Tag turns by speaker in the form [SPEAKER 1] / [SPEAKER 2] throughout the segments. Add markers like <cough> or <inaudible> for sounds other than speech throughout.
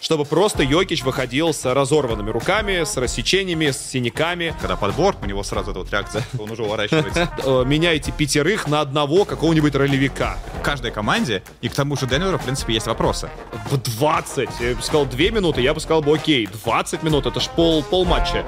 [SPEAKER 1] чтобы просто Йокич выходил с разорванными руками, с рассечениями, с синяками.
[SPEAKER 2] Когда подбор, у него сразу эта вот реакция, <laughs> он уже уворачивается. <laughs>
[SPEAKER 1] Э, Меняйте пятерых на одного какого-нибудь ролевика.
[SPEAKER 2] В каждой команде, и к тому же Денверу, в принципе, есть вопросы.
[SPEAKER 1] В 20. Я бы сказал 2 минуты, я бы сказал бы окей. 20 минут, это ж пол, пол матча.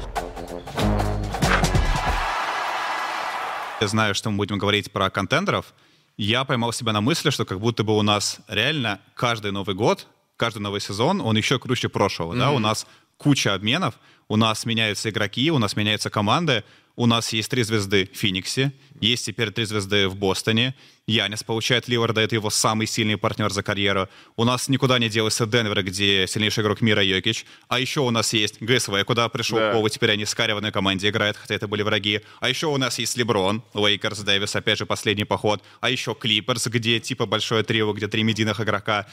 [SPEAKER 2] Я знаю, что мы будем говорить про контендеров. Я поймал себя на мысли, что как будто бы у нас реально каждый Новый год, каждый новый сезон, он еще круче прошлого. Да? У нас куча обменов, у нас меняются игроки, у нас меняются команды, у нас есть три звезды в Фениксе, есть теперь три звезды в Бостоне. Янис получает Лилларда, это его самый сильный партнер за карьеру. У нас никуда не делся Денвер, где сильнейший игрок мира Йокич. А еще у нас есть ГСВ, куда пришел
[SPEAKER 1] Да.
[SPEAKER 2] Теперь они с одной команде играют, хотя это были враги. А еще у нас есть Леброн, Лейкерс, Дэвис, опять же, последний поход. А еще Клиперс, где типа большое трио, где три медийных игрока.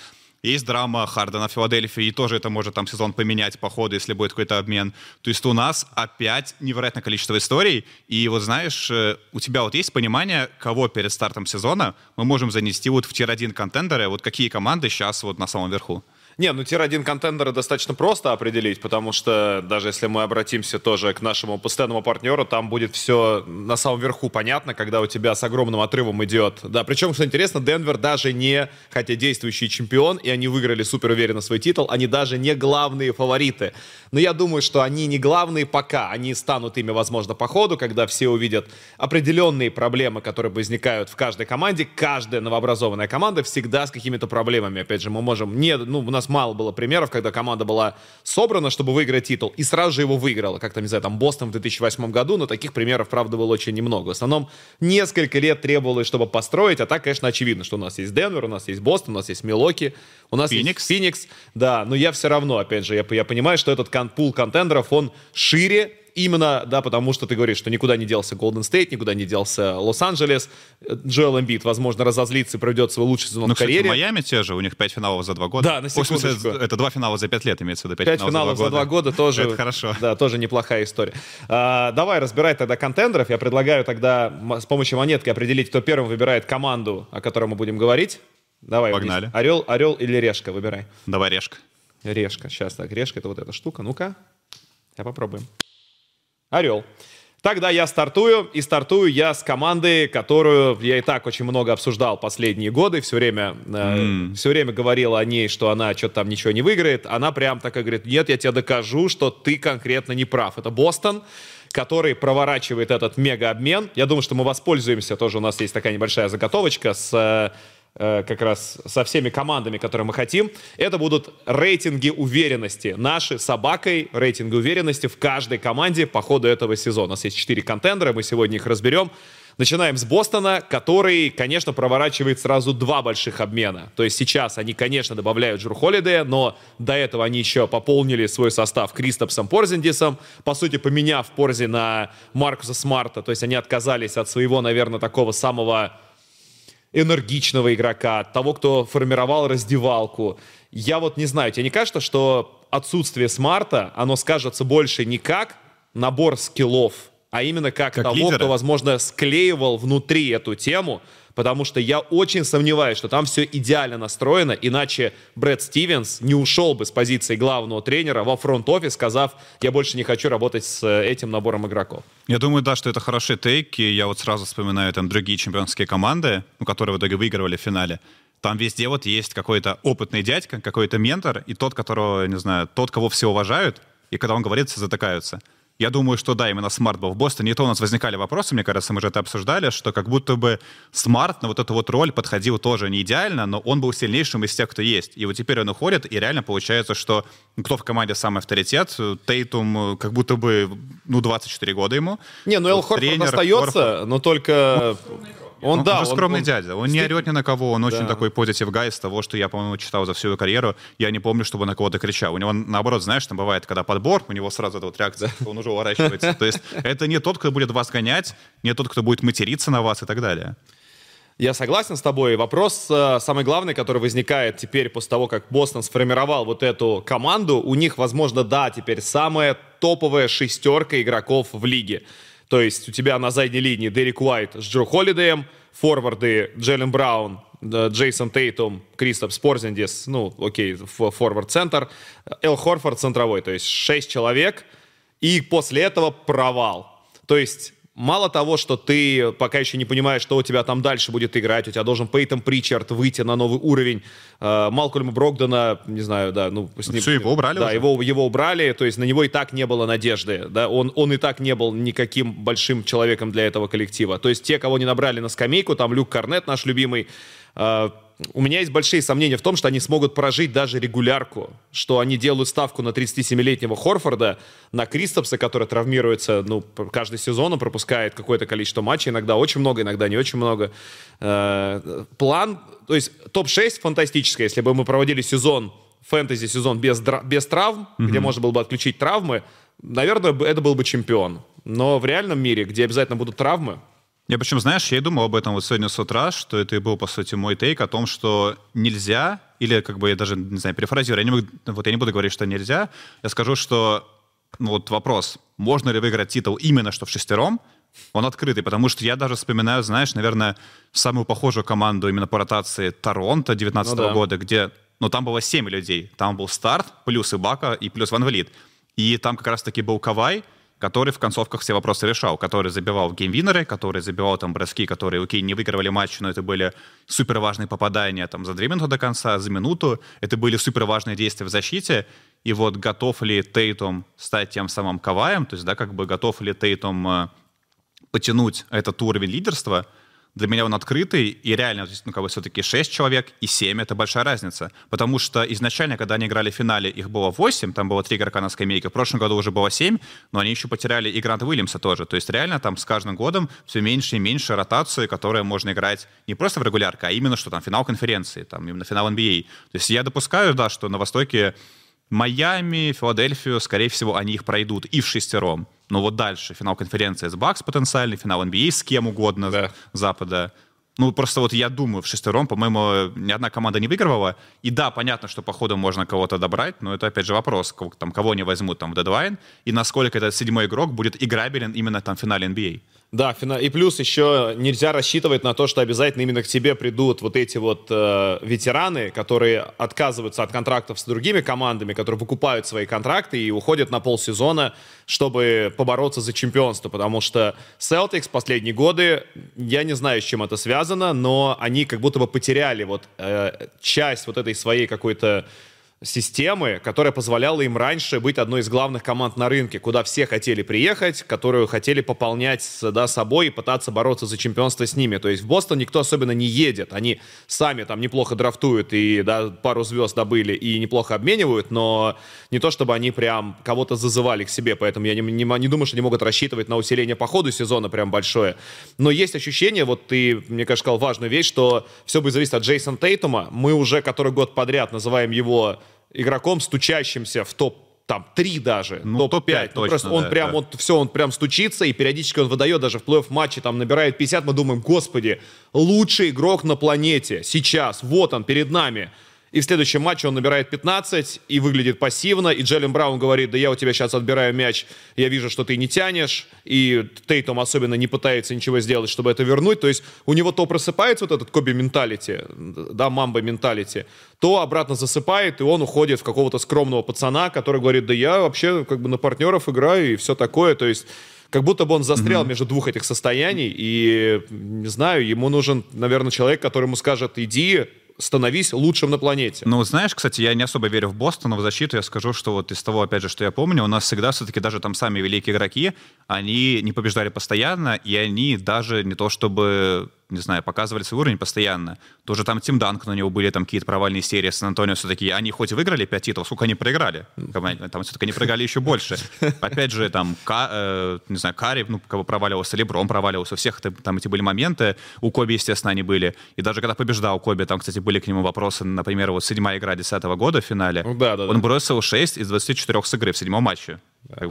[SPEAKER 2] Есть драма Хардена Филадельфии, и тоже это может там сезон поменять по ходу, если будет какой-то обмен. То есть у нас опять невероятное количество историй, и вот знаешь, э, у тебя вот есть понимание, кого перед стартом сезона мы можем занести вот в tier-1 контендеры, вот какие команды сейчас вот на самом верху?
[SPEAKER 1] Не, ну tier-1 контендера достаточно просто определить, потому что даже если мы обратимся тоже к нашему постоянному партнеру, там будет все на самом верху понятно, когда у тебя с огромным отрывом идет. Да, причем, что интересно, Денвер даже не, хотя действующий чемпион, и они выиграли супер уверенно свой титул, они даже не главные фавориты. Но я думаю, что они не главные пока, они станут ими, возможно, по ходу, когда все увидят определенные проблемы, которые возникают в каждой команде. Каждая новообразованная команда всегда с какими-то проблемами. Опять же, мы можем... Не, ну, у нас мало было примеров, когда команда была собрана, чтобы выиграть титул, и сразу же его выиграла. Как там, не знаю, там Бостон в 2008 году, но таких примеров, правда, было очень немного. В основном несколько лет требовалось, чтобы построить, а так, конечно, очевидно, что у нас есть Денвер, у нас есть Бостон, у нас есть Милоки, у нас
[SPEAKER 2] Феникс.
[SPEAKER 1] есть Феникс, да, но я все равно, опять же, я, я понимаю, что этот кон- пул контендеров, он шире, именно, да, потому что ты говоришь, что никуда не делся Голден Стейт, никуда не делся Лос-Анджелес, Джоэл Эмбиид, возможно, разозлится и проведет свой лучший сезон
[SPEAKER 2] Ну,
[SPEAKER 1] в
[SPEAKER 2] кстати,
[SPEAKER 1] карьере.
[SPEAKER 2] Майами те же, у них пять финалов за два года.
[SPEAKER 1] Да, на
[SPEAKER 2] в
[SPEAKER 1] секундочку.
[SPEAKER 2] это два финала за пять лет, имеется в виду. Пять,
[SPEAKER 1] Пять финалов за два года тоже.
[SPEAKER 2] Это хорошо.
[SPEAKER 1] Да, тоже неплохая история. А, давай разбирать тогда контендеров. Я предлагаю тогда с помощью монетки определить, кто первым выбирает команду, о которой мы будем говорить. Давай.
[SPEAKER 2] Погнали.
[SPEAKER 1] вместе. Орел, орел или решка, выбирай.
[SPEAKER 2] Давай, решка.
[SPEAKER 1] Решка. Сейчас так, решка это вот эта штука. Ну-ка. Я попробуем. Орел. Тогда я стартую, и стартую я с команды, которую я и так очень много обсуждал последние годы, все время, э, все время говорил о ней, что она что-то там ничего не выиграет. Она прям такая говорит, нет, я тебе докажу, что ты конкретно не прав. Это Бостон, который проворачивает этот мега-обмен. Я думаю, что мы воспользуемся, тоже у нас есть такая небольшая заготовочка с э, как раз со всеми командами, которые мы хотим. Это будут рейтинги уверенности. Наши собакой рейтинги уверенности в каждой команде по ходу этого сезона. У нас есть четыре контендера, мы сегодня их разберем. Начинаем с Бостона, который, конечно, проворачивает сразу два больших обмена. То есть сейчас они, конечно, добавляют Джур Холидея, но до этого они еще пополнили свой состав Кристопсом Порзиндисом, по сути, поменяв Порзи на Маркуса Смарта. То есть они отказались от своего, наверное, такого самого энергичного игрока, того, кто формировал раздевалку. Я вот не знаю, тебе не кажется, что отсутствие смарта, оно скажется больше не как набор скиллов, а именно как,
[SPEAKER 2] Как
[SPEAKER 1] того,
[SPEAKER 2] лидера?
[SPEAKER 1] кто, возможно, склеивал внутри эту тему, потому что я очень сомневаюсь, что там все идеально настроено, иначе Брэд Стивенс не ушел бы с позиции главного тренера во фронт-офис, сказав, я больше не хочу работать с э, этим набором игроков.
[SPEAKER 2] Я думаю, да, что это хороший take, и я вот сразу вспоминаю там другие чемпионские команды, ну, которые в итоге выигрывали в финале. Там везде вот есть какой-то опытный дядька, какой-то ментор, и тот, которого, не знаю, тот, кого все уважают, и когда он говорит, все затыкаются. Я думаю, что да, именно Смарт был в Бостоне. И то у нас возникали вопросы, мне кажется, мы же это обсуждали, что как будто бы Смарт на вот эту вот роль подходил тоже не идеально, но он был сильнейшим из тех, кто есть. И вот теперь он уходит, и реально получается, что ну, кто в команде самый авторитет? Тейтум э, как будто бы, ну, 24 года ему.
[SPEAKER 1] Не, ну Эл Хорфорд
[SPEAKER 2] тренер
[SPEAKER 1] остается,
[SPEAKER 2] Хорфорд.
[SPEAKER 1] но только... Он,
[SPEAKER 2] Он,
[SPEAKER 1] да,
[SPEAKER 2] он же скромный
[SPEAKER 1] он-
[SPEAKER 2] дядя. Он не орет ни на кого. Он очень
[SPEAKER 1] Да.
[SPEAKER 2] такой позитив гай из того, что я, по-моему, читал за всю его карьеру. Я не помню, чтобы на кого-то кричал. У него, наоборот, знаешь, там бывает, когда подбор, у него сразу эта вот реакция, он уже уворачивается. То есть это не тот, кто будет вас гонять, не тот, кто будет материться на вас и так далее.
[SPEAKER 1] Я согласен с тобой. Вопрос э, самый главный, который возникает теперь после того, как Бостон сформировал вот эту команду. У них, возможно, да, теперь самая топовая шестерка игроков в лиге. То есть у тебя на задней линии Дерек Уайт с Джо Холидеем, форварды Джеллен Браун, Джейсон Тейтум, Кристоп Спорзиндис, ну, окей, форвард-центр, Эл Хорфорд центровой, то есть 6 человек, и после этого провал. То есть мало того, что ты пока еще не понимаешь, что у тебя там дальше будет играть, у тебя должен Пейтон Причард выйти на новый уровень, э, Малкольма Брогдона, не знаю, да, ну...
[SPEAKER 2] С ним, Все, его убрали
[SPEAKER 1] Да,
[SPEAKER 2] уже?
[SPEAKER 1] его, его убрали, то есть на него и так не было надежды, да, он, он и так не был никаким большим человеком для этого коллектива. То есть те, кого не набрали на скамейку, там Люк Корнет, наш любимый, э, у меня есть большие сомнения в том, что они смогут прожить даже регулярку, что они делают ставку на 37-летнего Хорфорда, на Кристопса, который травмируется, ну, каждый сезон он пропускает какое-то количество матчей, иногда очень много, иногда не очень много. Э, план, то есть топ-6 фантастическое, если бы мы проводили сезон, фэнтези-сезон без, без травм, mm-hmm. где можно было бы отключить травмы, наверное, это был бы чемпион. Но в реальном мире, где обязательно будут травмы,
[SPEAKER 2] я причем, знаешь, я и думал об этом вот сегодня с утра, что это и был, по сути, мой тейк о том, что нельзя, или как бы я даже, не знаю, перефразирую, я не, буду, вот я не буду говорить, что нельзя, я скажу, что, ну вот вопрос, можно ли выиграть титул именно что в шестером, он открытый, потому что я даже вспоминаю, знаешь, наверное, самую похожую команду именно по ротации Торонто 19 ну, да. года, где, ну, там было 7 людей. Там был старт, плюс Ибака и плюс Ван Влит. И там как раз-таки был Кавай, который в концовках все вопросы решал, который забивал геймвинеры, который забивал там броски, которые, окей, не выигрывали матч, но это были супер важные попадания там за две минуты до конца, за минуту. Это были супер важные действия в защите. И вот готов ли Тейтум стать тем самым Каваем, то есть, да, как бы готов ли Тейтум э, потянуть этот уровень лидерства — для меня он открытый, и реально, ну, как бы все-таки 6 человек и 7 — это большая разница. Потому что изначально, когда они играли в финале, их было 8, там было 3 игрока на скамейке, в прошлом году уже было 7, но они еще потеряли и Гранта Уильямса тоже. То есть реально там с каждым годом все меньше и меньше ротации, которые можно играть не просто в регулярке, а именно что там финал конференции, там именно финал NBA. То есть я допускаю, да, что на Востоке Майами, Филадельфию, скорее всего, они их пройдут и в шестером. Но вот дальше финал конференции с Бакс потенциальный, финал NBA с кем угодно да. Запада. Ну, просто вот я думаю, в шестером, по-моему, ни одна команда не выигрывала. И да, понятно, что по ходу можно кого-то добрать, но это, опять же, вопрос, там, кого они возьмут там в дедлайн, и насколько этот седьмой игрок будет играбелен именно там в финале NBA.
[SPEAKER 1] Да, и плюс еще нельзя рассчитывать на то, что обязательно именно к тебе придут вот эти вот э, ветераны, которые отказываются от контрактов с другими командами, которые выкупают свои контракты и уходят на полсезона, чтобы побороться за чемпионство, потому что Celtics последние годы, я не знаю, с чем это связано, но они как будто бы потеряли вот э, часть вот этой своей какой-то системы, которая позволяла им раньше быть одной из главных команд на рынке, куда все хотели приехать, которую хотели пополнять да, собой и пытаться бороться за чемпионство с ними. То есть в Бостон никто особенно не едет. Они сами там неплохо драфтуют и да, пару звезд добыли и неплохо обменивают, но не то чтобы они прям кого-то зазывали к себе, поэтому я не, не, не думаю, что они могут рассчитывать на усиление по ходу сезона прям большое. Но есть ощущение, вот ты, мне кажется, сказал важную вещь, что все будет зависеть от Джейсона Тейтума. Мы уже который год подряд называем его игроком, стучащимся в топ там три даже,
[SPEAKER 2] ну, топ-5.
[SPEAKER 1] Топ ну, просто он да, прям, да. он, все, он прям стучится, и периодически он выдает даже в плей-офф матче, там набирает 50, мы думаем, господи, лучший игрок на планете сейчас, вот он перед нами. И в следующем матче он набирает 15 и выглядит пассивно. И Джеллен Браун говорит, да я у тебя сейчас отбираю мяч, я вижу, что ты не тянешь. И Тейтом особенно не пытается ничего сделать, чтобы это вернуть. То есть у него то просыпается вот этот Коби менталити, да, мамба менталити, то обратно засыпает, и он уходит в какого-то скромного пацана, который говорит, да я вообще как бы на партнеров играю и все такое. То есть как будто бы он застрял mm-hmm. между двух этих состояний, и, не знаю, ему нужен, наверное, человек, который ему скажет, иди, становись лучшим на планете.
[SPEAKER 2] Ну, знаешь, кстати, я не особо верю в Бостон, в защиту я скажу, что вот из того, опять же, что я помню, у нас всегда все-таки даже там сами великие игроки, они не побеждали постоянно, и они даже не то чтобы не знаю, показывали свой уровень постоянно. Тоже там Тим Данк, у него были там какие-то провальные серии с Антонио все-таки. Они хоть и выиграли 5 титулов, сколько они проиграли? Там все-таки они проиграли еще больше. Опять же, там, Ка, э, не знаю, Карри, ну, кого проваливался, Леброн проваливался, у всех там эти были моменты. У Коби, естественно, они были. И даже когда побеждал Коби, там, кстати, были к нему вопросы, например, вот седьмая игра 10 года в финале.
[SPEAKER 1] Ну, да, да,
[SPEAKER 2] он да. бросил 6 из 24 с игры в седьмом матче.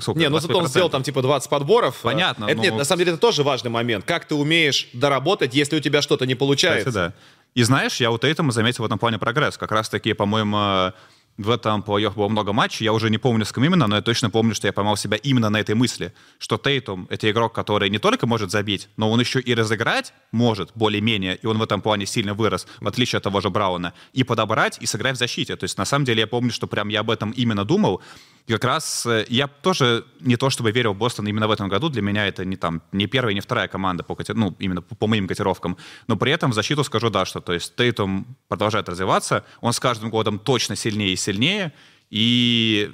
[SPEAKER 1] Сколько? Не, ну зато он сделал там типа 20 подборов.
[SPEAKER 2] Понятно.
[SPEAKER 1] Это, но... Нет, на самом деле это тоже важный момент. Как ты умеешь доработать, если у тебя что-то не получается.
[SPEAKER 2] Кстати, да. И знаешь, я у Тейтома заметил в этом плане прогресс. Как раз-таки, по-моему, в этом плей-офф было много матчей, я уже не помню, с кем именно, но я точно помню, что я поймал себя именно на этой мысли, что Тейтум — это игрок, который не только может забить, но он еще и разыграть может более-менее, и он в этом плане сильно вырос, в отличие от того же Брауна, и подобрать, и сыграть в защите. То есть, на самом деле, я помню, что прям я об этом именно думал, и как раз э, я тоже не то чтобы верил в Бостон именно в этом году. Для меня это не там не первая, не вторая команда по ну именно по, по моим котировкам. Но при этом в защиту скажу да, что то есть Тейтум продолжает развиваться, он с каждым годом точно сильнее сильнее, и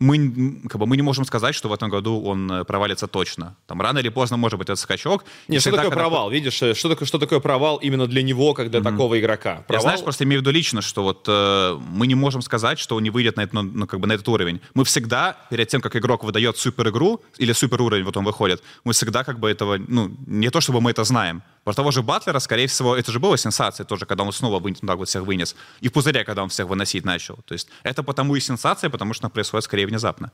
[SPEAKER 2] мы, как бы, мы не можем сказать, что в этом году он э, провалится точно. Там рано или поздно может быть этот скачок.
[SPEAKER 1] Не, что такое когда... провал? Видишь, э, что такое, что такое провал именно для него, как для mm-hmm. такого игрока? Провал...
[SPEAKER 2] Я, знаешь, просто имею в виду лично, что вот э, мы не можем сказать, что он не выйдет на, ну, ну, как бы на этот уровень. Мы всегда, перед тем, как игрок выдает супер игру или супер уровень, вот он выходит, мы всегда как бы этого, ну, не то чтобы мы это знаем, про того же Батлера, скорее всего, это же была сенсация тоже, когда он снова вы, так вот всех вынес. И в пузыре, когда он всех выносить начал. То есть это потому и сенсация, потому что происходит скорее внезапно.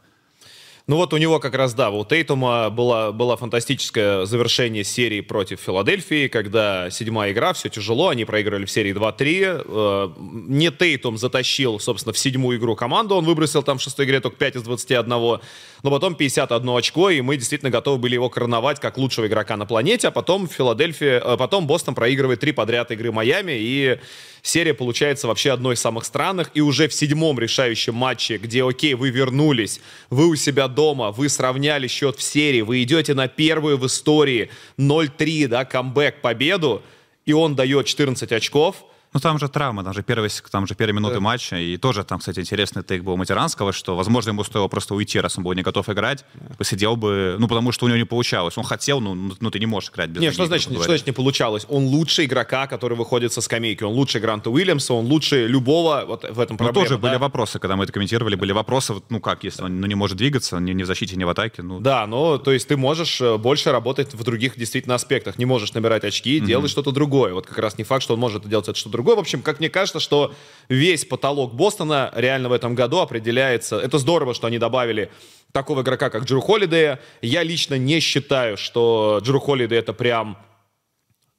[SPEAKER 1] Ну вот у него как раз, да, у Тейтума было, было фантастическое завершение серии против Филадельфии, когда седьмая игра, все тяжело, они проиграли в серии 2-3. Э, не Тейтум затащил, собственно, в седьмую игру команду, он выбросил там в шестой игре только 5 из 21, но потом 51 очко, и мы действительно готовы были его короновать как лучшего игрока на планете, а потом Филадельфия, э, потом Бостон проигрывает три подряд игры Майами, и серия получается вообще одной из самых странных, и уже в седьмом решающем матче, где, окей, вы вернулись, вы у себя дома, вы сравняли счет в серии, вы идете на первую в истории 0-3, да, камбэк, победу, и он дает 14 очков –
[SPEAKER 2] ну, там же травма, там же первые, там же первые минуты да. матча, и тоже там, кстати, интересный тейк был Матеранского, что, возможно, ему стоило просто уйти, раз он был не готов играть, да. посидел бы, ну, потому что у него не получалось. Он хотел, ну, ну, ну ты не можешь играть без
[SPEAKER 1] Нет, что значит, что значит не получалось? Он лучший игрока, который выходит со скамейки, он лучше Гранта Уильямса, он лучше любого, вот в этом проблема.
[SPEAKER 2] Ну, тоже
[SPEAKER 1] да?
[SPEAKER 2] были вопросы, когда мы это комментировали, были вопросы, ну, как, если он ну, не может двигаться, ни, ни в защите, ни в атаке, ну...
[SPEAKER 1] Да, но, то есть ты можешь э, больше работать в других, действительно, аспектах, не можешь набирать очки, mm-hmm. делать что-то другое. Вот как раз не факт, что он может делать это что-то другое. В общем, как мне кажется, что весь потолок Бостона реально в этом году определяется. Это здорово, что они добавили такого игрока, как Джеру Холидея. Я лично не считаю, что Джеру Холидей это прям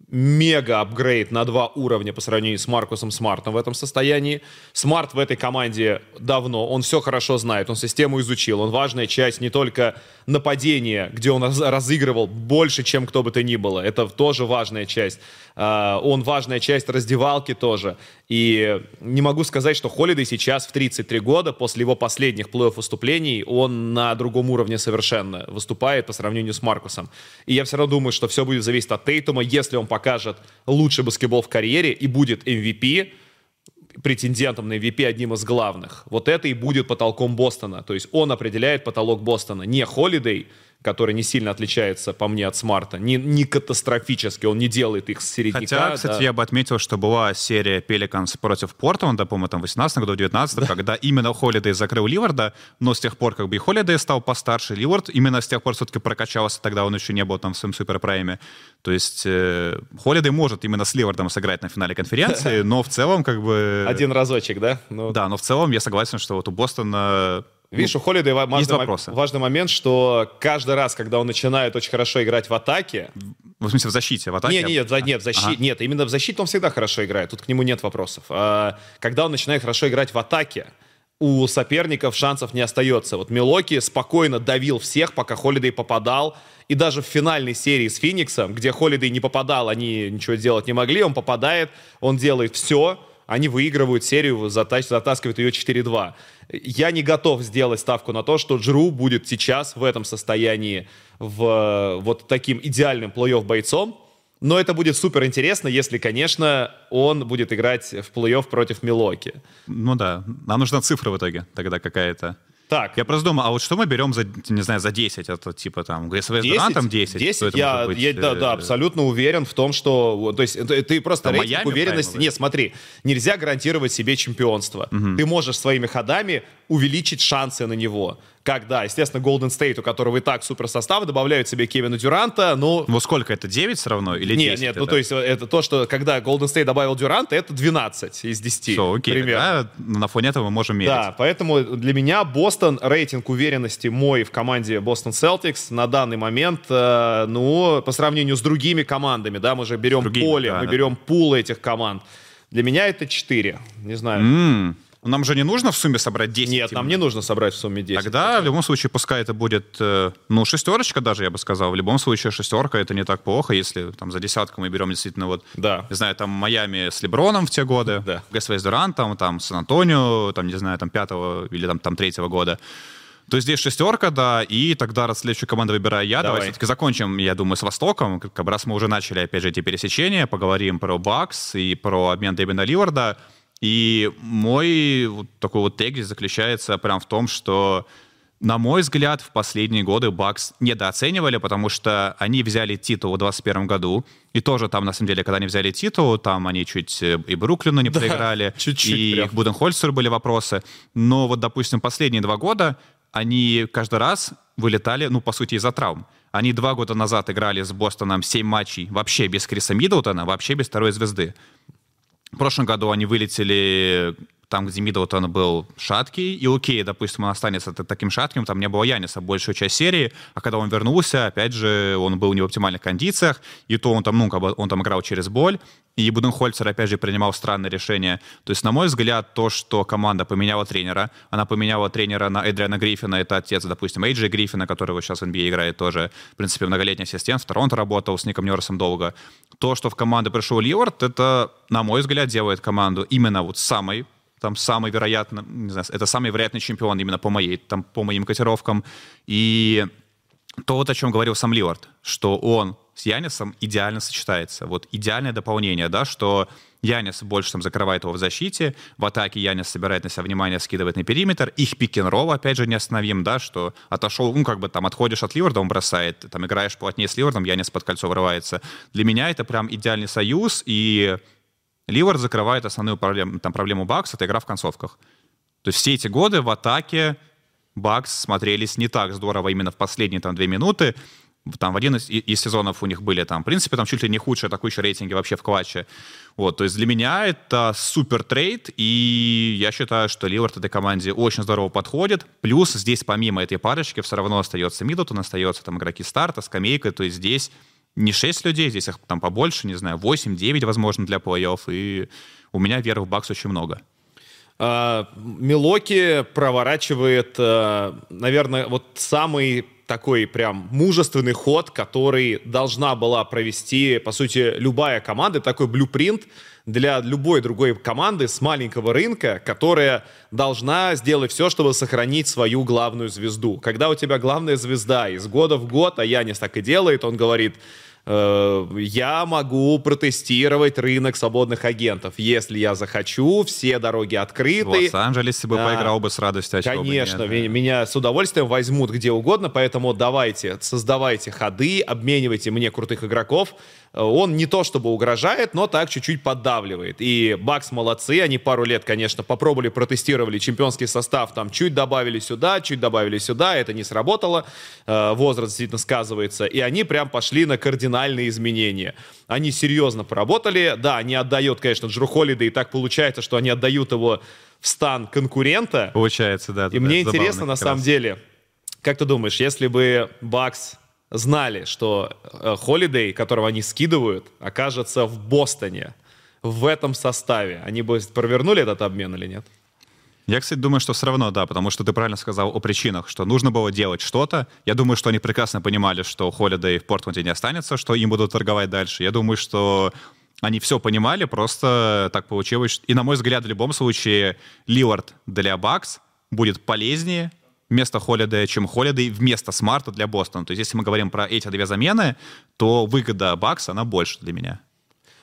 [SPEAKER 1] мега апгрейд на два уровня по сравнению с Маркусом Смартом в этом состоянии. Смарт в этой команде давно, он все хорошо знает, он систему изучил, он важная часть не только нападения, где он разыгрывал больше, чем кто бы то ни было, это тоже важная часть. А, он важная часть раздевалки тоже. И не могу сказать, что Холидей сейчас в 33 года, после его последних плей-офф выступлений, он на другом уровне совершенно выступает по сравнению с Маркусом. И я все равно думаю, что все будет зависеть от Тейтума. Если он покажет лучший баскетбол в карьере и будет MVP, претендентом на MVP одним из главных. Вот это и будет потолком Бостона. То есть он определяет потолок Бостона. Не Холидей, который не сильно отличается, по мне, от смарта. Не, не катастрофически, он не делает их с середняка.
[SPEAKER 2] Хотя, кстати,
[SPEAKER 1] да.
[SPEAKER 2] я бы отметил, что была серия Пеликанс против Портленда, по-моему, там в 18 году, в 19 да. когда именно Холидей закрыл Ливарда, но с тех пор как бы и Холидей стал постарше, Ливард именно с тех пор все-таки прокачался, тогда он еще не был там в своем суперпрайме. То есть э, Холидей может именно с Ливардом сыграть на финале конференции, <laughs> но в целом как бы...
[SPEAKER 1] Один разочек, да?
[SPEAKER 2] Ну... Да, но в целом я согласен, что вот у Бостона
[SPEAKER 1] Видишь, у Холидей важный, важный момент, что каждый раз, когда он начинает очень хорошо играть в атаке...
[SPEAKER 2] В смысле, в защите, в атаке?
[SPEAKER 1] Нет, нет, нет, нет, в защите, ага. нет именно в защите он всегда хорошо играет, тут к нему нет вопросов. А, когда он начинает хорошо играть в атаке, у соперников шансов не остается. Вот Милоки спокойно давил всех, пока Холидей попадал. И даже в финальной серии с Фениксом, где Холидей не попадал, они ничего сделать не могли, он попадает, он делает все, они выигрывают серию, затаскивают ее 4-2. Я не готов сделать ставку на то, что Джру будет сейчас в этом состоянии в вот таким идеальным плей-офф бойцом. Но это будет супер интересно, если, конечно, он будет играть в плей-офф против Милоки.
[SPEAKER 2] Ну да, нам нужна цифра в итоге тогда какая-то.
[SPEAKER 1] Так.
[SPEAKER 2] Я просто думаю, а вот что мы берем за, не знаю, за 10? Это типа там, ГСВ 10, там 10?
[SPEAKER 1] 10 я, быть, я да, да, э, абсолютно уверен в том, что... То есть ты просто рейтинг Майами уверенности... Нет, смотри, нельзя гарантировать себе чемпионство. Угу. Ты можешь своими ходами увеличить шансы на него. Как, да, естественно, Golden State, у которого и так супер состав, добавляют себе Кевина Дюранта, ну...
[SPEAKER 2] Ну сколько, это 9 все равно или 10?
[SPEAKER 1] Нет, нет, ну то есть это то, что когда Golden State добавил Дюранта, это 12 из 10. Все, окей,
[SPEAKER 2] примерно. на фоне этого мы можем мерить.
[SPEAKER 1] Да, поэтому для меня Бостон, рейтинг уверенности мой в команде Бостон Celtics на данный момент, э, ну, по сравнению с другими командами, да, мы же берем другими, поле, да, мы да. берем пул этих команд. Для меня это 4, не знаю.
[SPEAKER 2] Mm. Нам же не нужно в сумме собрать 10.
[SPEAKER 1] Нет, нам не нужно собрать в сумме 10.
[SPEAKER 2] Тогда в любом случае пускай это будет, э, ну, шестерочка даже, я бы сказал. В любом случае шестерка это не так плохо, если там за десятку мы берем действительно вот,
[SPEAKER 1] Да.
[SPEAKER 2] не знаю, там Майами с Леброном в те годы,
[SPEAKER 1] Да.
[SPEAKER 2] ГСВ с Дурантом, там Сан-Антонио, там, не знаю, там пятого или там, там третьего года. То здесь шестерка, да, и тогда раз следующую команду выбираю я, давай,
[SPEAKER 1] Давай.
[SPEAKER 2] все-таки закончим, я думаю, с Востоком, как раз мы уже начали, опять же, эти пересечения, поговорим про Бакс и про обмен Дэвина Ливарда, и мой вот такой вот тезис заключается прям в том, что на мой взгляд, в последние годы Бакс недооценивали, потому что они взяли титул в 2021 году, и тоже там, на самом деле, когда они взяли титул, там они чуть э, и Бруклину не проиграли, <laughs>
[SPEAKER 1] чуть-чуть
[SPEAKER 2] и
[SPEAKER 1] прям.
[SPEAKER 2] к Буденхольцеру были вопросы. Но вот, допустим, последние два года они каждый раз вылетали, ну, по сути, из-за травм. Они два года назад играли с Бостоном 7 матчей вообще без Криса Миддлтона, вообще без второй звезды. Прошлом году они вылетели там, где Миддлтон был шаткий, и окей, допустим, он останется таким шатким, там не было Яниса большую часть серии, а когда он вернулся, опять же, он был не в оптимальных кондициях, и то он там, ну, как бы, он там играл через боль, и Буденхольцер, опять же, принимал странные решения. То есть, на мой взгляд, то, что команда поменяла тренера, она поменяла тренера на Эдриана Гриффина, это отец, допустим, Эйджи Гриффина, который сейчас в NBA играет тоже, в принципе, многолетний ассистент, в Торонто работал с Ником Нерсом долго. То, что в команду пришел Ливард, это, на мой взгляд, делает команду именно вот самой там самый вероятно, не знаю, это самый вероятный чемпион именно по моей, там, по моим котировкам. И то, вот о чем говорил сам Ливард, что он с Янисом идеально сочетается. Вот идеальное дополнение, да, что Янис больше там закрывает его в защите, в атаке Янис собирает на себя внимание, скидывает на периметр, их пик-н-ролл, опять же, неостановим, да, что отошел, ну, как бы там отходишь от Ливарда, он бросает, там играешь плотнее с Ливардом, Янис под кольцо врывается. Для меня это прям идеальный союз, и Лиллард закрывает основную проблему, там, проблему Бакс, это игра в концовках. То есть все эти годы в атаке Бакс смотрелись не так здорово именно в последние там две минуты. Там в один из, из сезонов у них были там, в принципе, там чуть ли не худшие атакующие рейтинги вообще в клатче. Вот, то есть для меня это супер трейд, и я считаю, что Лиллард этой команде очень здорово подходит. Плюс здесь помимо этой парочки все равно остается Миддлтон, остается там игроки старта, скамейка, то есть здесь не 6 людей, здесь их там побольше, не знаю, 8-9, возможно, для плей-офф, и у меня веры в Бакс очень много.
[SPEAKER 1] А, Милоки проворачивает, э, наверное, вот самый такой прям мужественный ход, который должна была провести, по сути, любая команда, такой блюпринт для любой другой команды с маленького рынка, которая должна сделать все, чтобы сохранить свою главную звезду. Когда у тебя главная звезда из года в год, а Янис так и делает, он говорит, я могу протестировать рынок свободных агентов. Если я захочу, все дороги
[SPEAKER 2] В
[SPEAKER 1] открыты.
[SPEAKER 2] Лос-Анджелесе бы
[SPEAKER 1] Да.
[SPEAKER 2] поиграл бы с радостью. а чего бы
[SPEAKER 1] Конечно,
[SPEAKER 2] нет, да.
[SPEAKER 1] меня с удовольствием возьмут где угодно, поэтому давайте, создавайте ходы, обменивайте мне крутых игроков. Э, Он не то чтобы угрожает, но так чуть-чуть поддавливает. И Бакс молодцы, они пару лет, конечно, попробовали, протестировали чемпионский состав, там чуть добавили сюда, чуть добавили сюда, это не сработало, Э, возраст действительно сказывается, и они прям пошли на кардинальные изменения. Они серьезно поработали, да, они отдают, конечно, Джру Холлида, и так получается, что они отдают его в стан конкурента,
[SPEAKER 2] Получается, да.
[SPEAKER 1] и мне интересно, на самом
[SPEAKER 2] раз.
[SPEAKER 1] деле, как ты думаешь, если бы Бакс знали, что Холидей, которого они скидывают, окажется в Бостоне, в этом составе, они бы провернули этот обмен или нет?
[SPEAKER 2] Я, кстати, думаю, что все равно, да, потому что ты правильно сказал о причинах, что нужно было делать что-то. Я думаю, что они прекрасно понимали, что Холидей в Портленде не останется, что им будут торговать дальше. Я думаю, что они все понимали, просто так получилось. И, на мой взгляд, в любом случае, Лилард для Бакс будет полезнее вместо Холидея, чем Холидей вместо Смарта для Бостона. То есть, если мы говорим про эти две замены, то выгода Бакс, она больше для меня.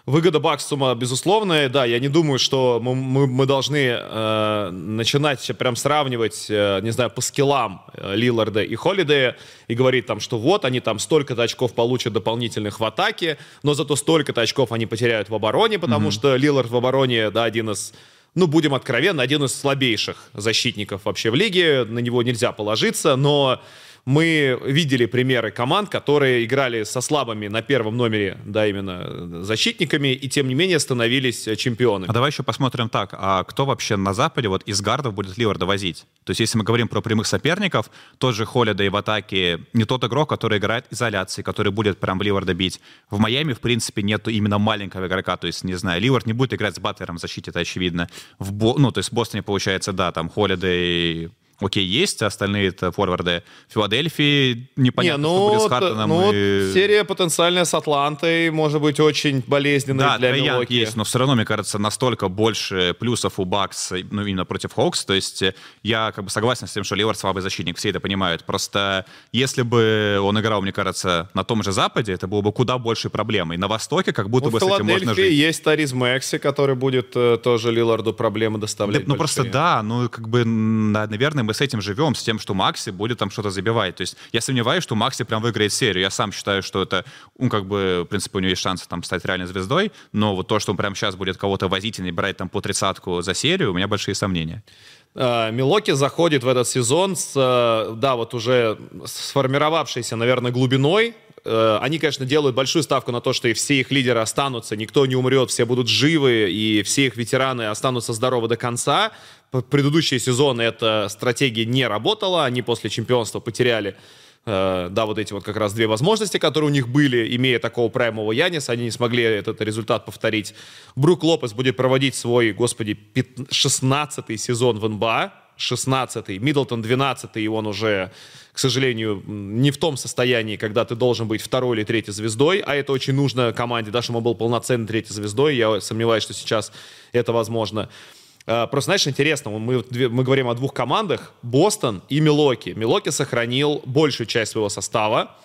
[SPEAKER 1] Выгода Баксума, безусловная, да, я не думаю, что мы, мы, мы должны э, начинать прям сравнивать, э, не знаю, по скиллам э, Лиларда и Холидея и говорить там, что вот они там столько-то очков получат дополнительных в атаке, но зато столько-то очков они потеряют в обороне, потому что Лилард в обороне, да, один из ну, будем откровенны, один из слабейших защитников вообще в лиге. На него нельзя положиться, но мы видели примеры команд, которые играли со слабыми на первом номере, да, именно защитниками, и тем не менее становились чемпионами.
[SPEAKER 2] А давай еще посмотрим так, а кто вообще на Западе вот из гардов будет Ливарда возить? То есть если мы говорим про прямых соперников, тот же Холлидей в атаке не тот игрок, который играет изоляции, который будет прям Ливарда бить. В Майами, в принципе, нету именно маленького игрока, то есть, не знаю, Ливард не будет играть с Батлером в защите, это очевидно. В Бо... Ну, то есть в Бостоне, получается, да, там Холлидей окей, есть, остальные это форварды Филадельфии, непонятно, не, ну, что будет с Хартоном.
[SPEAKER 1] Ну, и... серия потенциальная с Атлантой может быть очень болезненной
[SPEAKER 2] да,
[SPEAKER 1] для
[SPEAKER 2] Милоки. есть, но все равно, мне кажется, настолько больше плюсов у Бакс, ну, именно против Хокс, то есть э, я как бы согласен с тем, что Ливер слабый защитник, все это понимают, просто если бы он играл, мне кажется, на том же Западе, это было бы куда больше проблемой. На Востоке как будто ну, бы с этим можно жить.
[SPEAKER 1] есть Тарис Мэкси, который будет э, тоже Лиларду проблемы доставлять
[SPEAKER 2] да, Ну, просто да, ну, как бы, наверное, мы с этим живем, с тем, что Макси будет там что-то забивать. То есть я сомневаюсь, что Макси прям выиграет серию. Я сам считаю, что это, ну, как бы, в принципе, у него есть шансы там стать реальной звездой, но вот то, что он прямо сейчас будет кого-то возить и брать там по тридцатку за серию, у меня большие сомнения.
[SPEAKER 1] А, Милоки заходит в этот сезон с, э, да, вот уже сформировавшейся, наверное, глубиной. Э, они, конечно, делают большую ставку на то, что и все их лидеры останутся, никто не умрет, все будут живы, и все их ветераны останутся здоровы до конца предыдущие сезоны эта стратегия не работала, они после чемпионства потеряли э, да, вот эти вот как раз две возможности, которые у них были, имея такого праймового Яниса, они не смогли этот результат повторить. Брук Лопес будет проводить свой, господи, 16-й сезон в НБА, 16-й, Миддлтон 12-й, и он уже, к сожалению, не в том состоянии, когда ты должен быть второй или третьей звездой, а это очень нужно команде, да, чтобы он был полноценной третьей звездой, я сомневаюсь, что сейчас это возможно. Э, просто, знаешь, интересно, мы, мы говорим о двух командах, Бостон и Милоки. Милоки сохранил большую часть своего состава,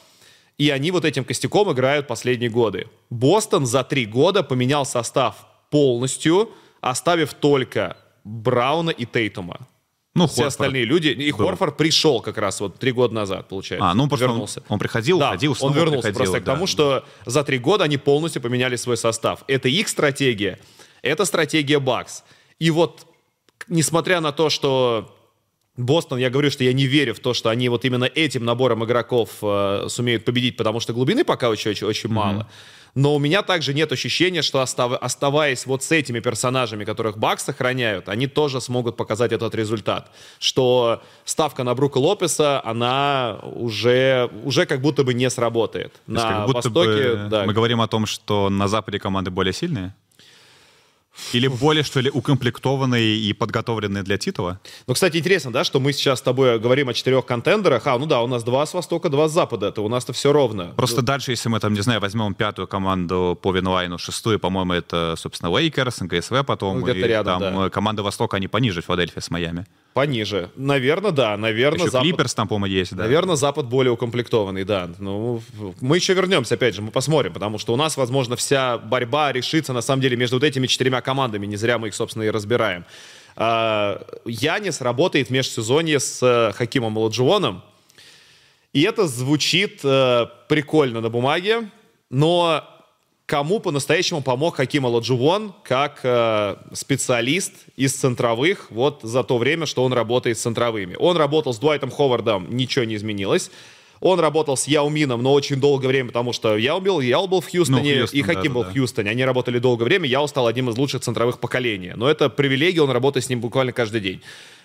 [SPEAKER 1] и они вот этим костяком играют последние годы. Бостон за три года поменял состав полностью, оставив только Брауна и Тейтума. Ну, Все Хорфорд остальные люди. И был. Хорфорд пришел как раз вот три года назад, получается.
[SPEAKER 2] А, ну просто вернулся. Он, он приходил, да, уходил,
[SPEAKER 1] снова он вернулся
[SPEAKER 2] приходил,
[SPEAKER 1] просто да. к тому, что за три года они полностью поменяли свой состав. Это их стратегия, это стратегия Бакс. И вот, несмотря на то, что Бостон, я говорю, что я не верю в то, что они вот именно этим набором игроков э, сумеют победить, потому что глубины пока очень, очень, очень mm-hmm. мало. Но у меня также нет ощущения, что остав, оставаясь вот с этими персонажами, которых Бакс сохраняют, они тоже смогут показать этот результат. Что ставка на Брука Лопеса, она уже, уже как будто бы не сработает.
[SPEAKER 2] на Востоке, бы да. Мы говорим о том, что на Западе команды более сильные? Или более, что ли, укомплектованные и подготовленные для титула?
[SPEAKER 1] Ну, кстати, интересно, да, что мы сейчас с тобой говорим о четырех контендерах. А, ну да, у нас два с востока, два с запада. Это у нас-то все ровно.
[SPEAKER 2] Просто ну... дальше, если мы там, не знаю, возьмем пятую команду по Winline, шестую, по-моему, это, собственно, Лейкерс, GSW потом.
[SPEAKER 1] Ну, где-то рядом,
[SPEAKER 2] там
[SPEAKER 1] да.
[SPEAKER 2] команда Востока, они пониже Филадельфия с Майами.
[SPEAKER 1] Пониже. Наверное, да. Наверное,
[SPEAKER 2] еще Запад... Клиперс там, по-моему, есть, да.
[SPEAKER 1] Наверное, Запад более укомплектованный, да. Ну, мы еще вернемся, опять же, мы посмотрим, потому что у нас, возможно, вся борьба решится, на самом деле, между вот этими четырьмя командами. Не зря мы их, собственно, и разбираем. А, Янис работает в межсезонье с э, Хакимом Ладжионом. И это звучит э, прикольно на бумаге, но кому по-настоящему помог Хаким Аладжувон как э, специалист из центровых вот за то время, что он работает с центровыми. Он работал с Дуайтом Ховардом, ничего не изменилось. Он работал с Яумином, но очень долгое время, потому что Яу был, Яу был в Хьюстоне, ну, Хьюстон, и Хаким да, был да. в Хьюстоне. Они работали долгое время, Яу стал одним из лучших центровых поколения. Но это привилегия, он работает с ним буквально каждый день.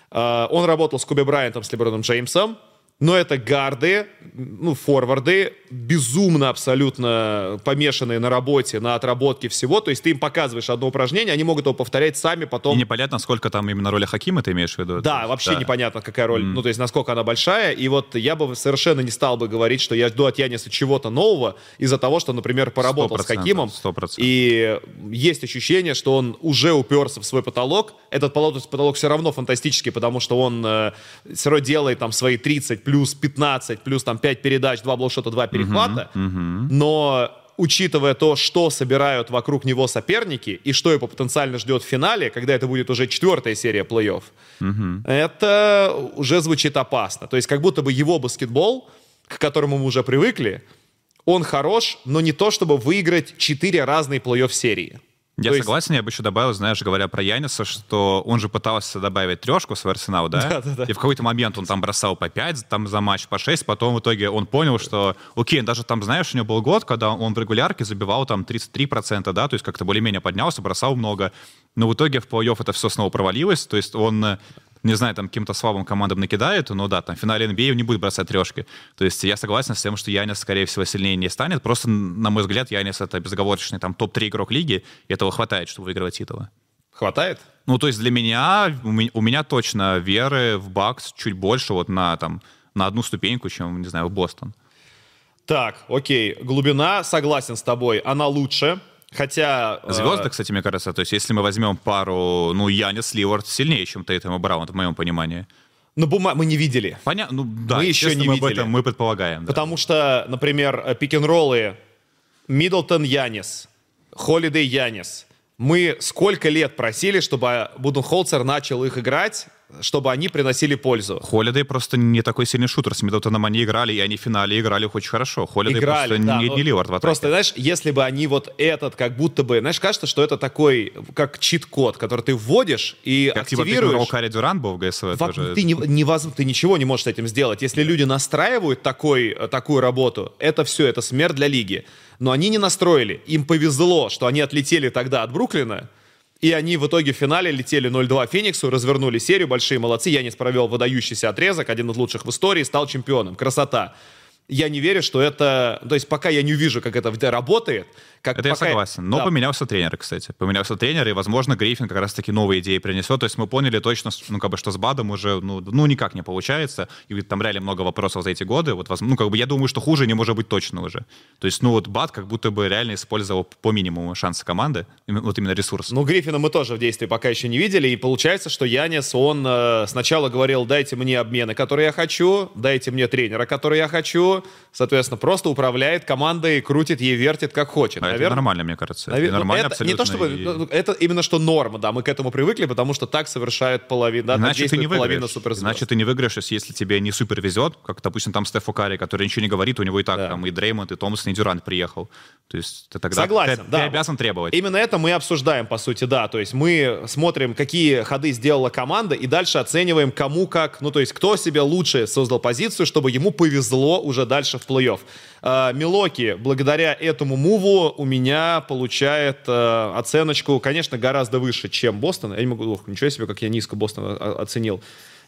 [SPEAKER 1] Uh, он работал с Куби Брайантом, с Леброном Джеймсом. Но это гарды, ну, форварды, безумно абсолютно помешанные на работе, на отработке всего. То есть ты им показываешь одно упражнение, они могут его повторять сами потом.
[SPEAKER 2] И непонятно, сколько там именно роли Хакима ты имеешь в виду?
[SPEAKER 1] Да, вообще да. непонятно, какая роль, mm. ну, то есть насколько она большая. И вот я бы совершенно не стал бы говорить, что я жду от Яниса чего-то нового из-за того, что, например, поработал с Хакимом.
[SPEAKER 2] 100%.
[SPEAKER 1] И есть ощущение, что он уже уперся в свой потолок. Этот потолок все равно фантастический, потому что он э, все равно делает там свои 30 плюс 15, плюс там 5 передач, 2 блокшота, 2 перехвата. Uh-huh, uh-huh. Но учитывая то, что собирают вокруг него соперники и что его потенциально ждет в финале, когда это будет уже четвертая серия плей-офф, uh-huh. это уже звучит опасно. То есть как будто бы его баскетбол, к которому мы уже привыкли, он хорош, но не то, чтобы выиграть четыре разные плей-офф серии.
[SPEAKER 2] Я То согласен, есть... я бы еще добавил, знаешь, говоря про Яниса, что он же пытался добавить трешку в свой арсенал, да? Да, да, да. И в какой-то момент он там бросал по 5 там, за матч, по 6, потом в итоге он понял, что, окей, даже там, знаешь, у него был год, когда он в регулярке забивал там 33%, да, то есть как-то более-менее поднялся, бросал много, но в итоге в плей-офф это все снова провалилось, то есть он не знаю, там каким-то слабым командам накидает, но да, там в финале NBA не будет бросать трешки. То есть я согласен с тем, что Янис, скорее всего, сильнее не станет. Просто, на мой взгляд, Янис — это безоговорочный там топ-3 игрок лиги, и этого хватает, чтобы выигрывать титулы.
[SPEAKER 1] Хватает?
[SPEAKER 2] Ну, то есть для меня, у меня, у меня точно веры в Бакс чуть больше вот на, там, на одну ступеньку, чем, не знаю, в Бостон.
[SPEAKER 1] Так, окей, глубина, согласен с тобой, она лучше, Хотя...
[SPEAKER 2] Звезды, э... кстати, мне кажется, то есть если мы возьмем пару, ну, Янис Ливард сильнее, чем Тейтем и Браун, в моем понимании.
[SPEAKER 1] Ну, бума... мы не видели.
[SPEAKER 2] Понятно, ну да, мы еще не мы видели. Об этом мы предполагаем.
[SPEAKER 1] Да. Потому что, например, пик-н-роллы Миддлтон Янис, Холидей Янис. Мы сколько лет просили, чтобы Буденхолцер начал их играть, чтобы они приносили пользу.
[SPEAKER 2] Холидей просто не такой сильный шутер. С Миддлтоном они играли, и они в финале играли очень хорошо. Холидей просто да, не, не Ливард в атаке.
[SPEAKER 1] Просто, знаешь, если бы они вот этот, как будто бы, знаешь, кажется, что это такой, как чит-код, который ты вводишь и как типа активируешь. Как
[SPEAKER 2] типа Дюран был в ГСВ
[SPEAKER 1] тоже. Ты, не, не воз... ты ничего не можешь с этим сделать. Если люди настраивают такой, такую работу, это все, это смерть для лиги. Но они не настроили. Им повезло, что они отлетели тогда от Бруклина, и они в итоге в финале летели 0-2 Фениксу, развернули серию, большие молодцы. Янис провел выдающийся отрезок, один из лучших в истории, стал чемпионом. Красота я не верю, что это... То есть пока я не увижу, как это работает... Как
[SPEAKER 2] это пока... я согласен. Но да. поменялся тренер, кстати. Поменялся тренер, и, возможно, Гриффин как раз-таки новые идеи принесет. То есть мы поняли точно, ну, как бы, что с Бадом уже, ну, ну, никак не получается. И там реально много вопросов за эти годы. Вот, ну, как бы, я думаю, что хуже не может быть точно уже. То есть, ну, вот Бад как будто бы реально использовал по минимуму шансы команды, вот именно ресурс.
[SPEAKER 1] Ну, Гриффина мы тоже в действии пока еще не видели. И получается, что Янис, он э, сначала говорил, дайте мне обмены, которые я хочу, дайте мне тренера, который я хочу, соответственно, просто управляет командой, крутит ей, вертит, как хочет.
[SPEAKER 2] А Наверное, это нормально, мне кажется. Навер... Это ну, нормально
[SPEAKER 1] это, абсолютно. Не то чтобы, и... Ну, это именно что норма, да, мы к этому привыкли, потому что так совершает половина, да,
[SPEAKER 2] Значит, ты не половина суперзвезд. Значит, ты не выиграешь, если тебе не супер везет, как, допустим, там Стефу Карри, который ничего не говорит, у него и так да. там и Дреймонд, и Томас, и Дюрант приехал. То есть ты тогда
[SPEAKER 1] Согласен,
[SPEAKER 2] ты,
[SPEAKER 1] да.
[SPEAKER 2] ты обязан требовать.
[SPEAKER 1] Именно это мы обсуждаем, по сути, да. То есть мы смотрим, какие ходы сделала команда, и дальше оцениваем, кому как, ну, то есть кто себе лучше создал позицию, чтобы ему повезло уже дальше в плей-офф. А, Милоки, благодаря этому муву, у меня получает э, оценочку, конечно, гораздо выше, чем Бостон. Я не могу, ох, ничего себе, как я низко Бостон оценил.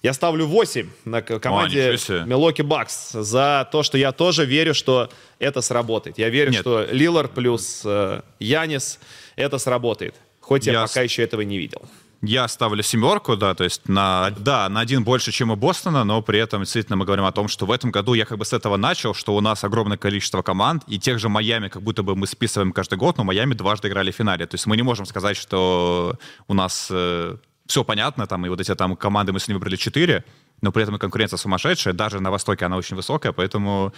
[SPEAKER 1] Я ставлю 8 на команде Милоки Бакс за то, что я тоже верю, что это сработает. Я верю, Нет. что Лилар плюс э, Янис это сработает. Хоть я, я пока еще этого не видел.
[SPEAKER 2] Я ставлю семерку, да, то есть на, да, на один больше, чем у Бостона, но при этом действительно мы говорим о том, что в этом году я как бы с этого начал, что у нас огромное количество команд, и тех же Майами как будто бы мы списываем каждый год, но Майами дважды играли в финале. То есть мы не можем сказать, что у нас э, все понятно, там, и вот эти там команды мы с ними выбрали четыре, но при этом и конкуренция сумасшедшая, даже на Востоке она очень высокая, поэтому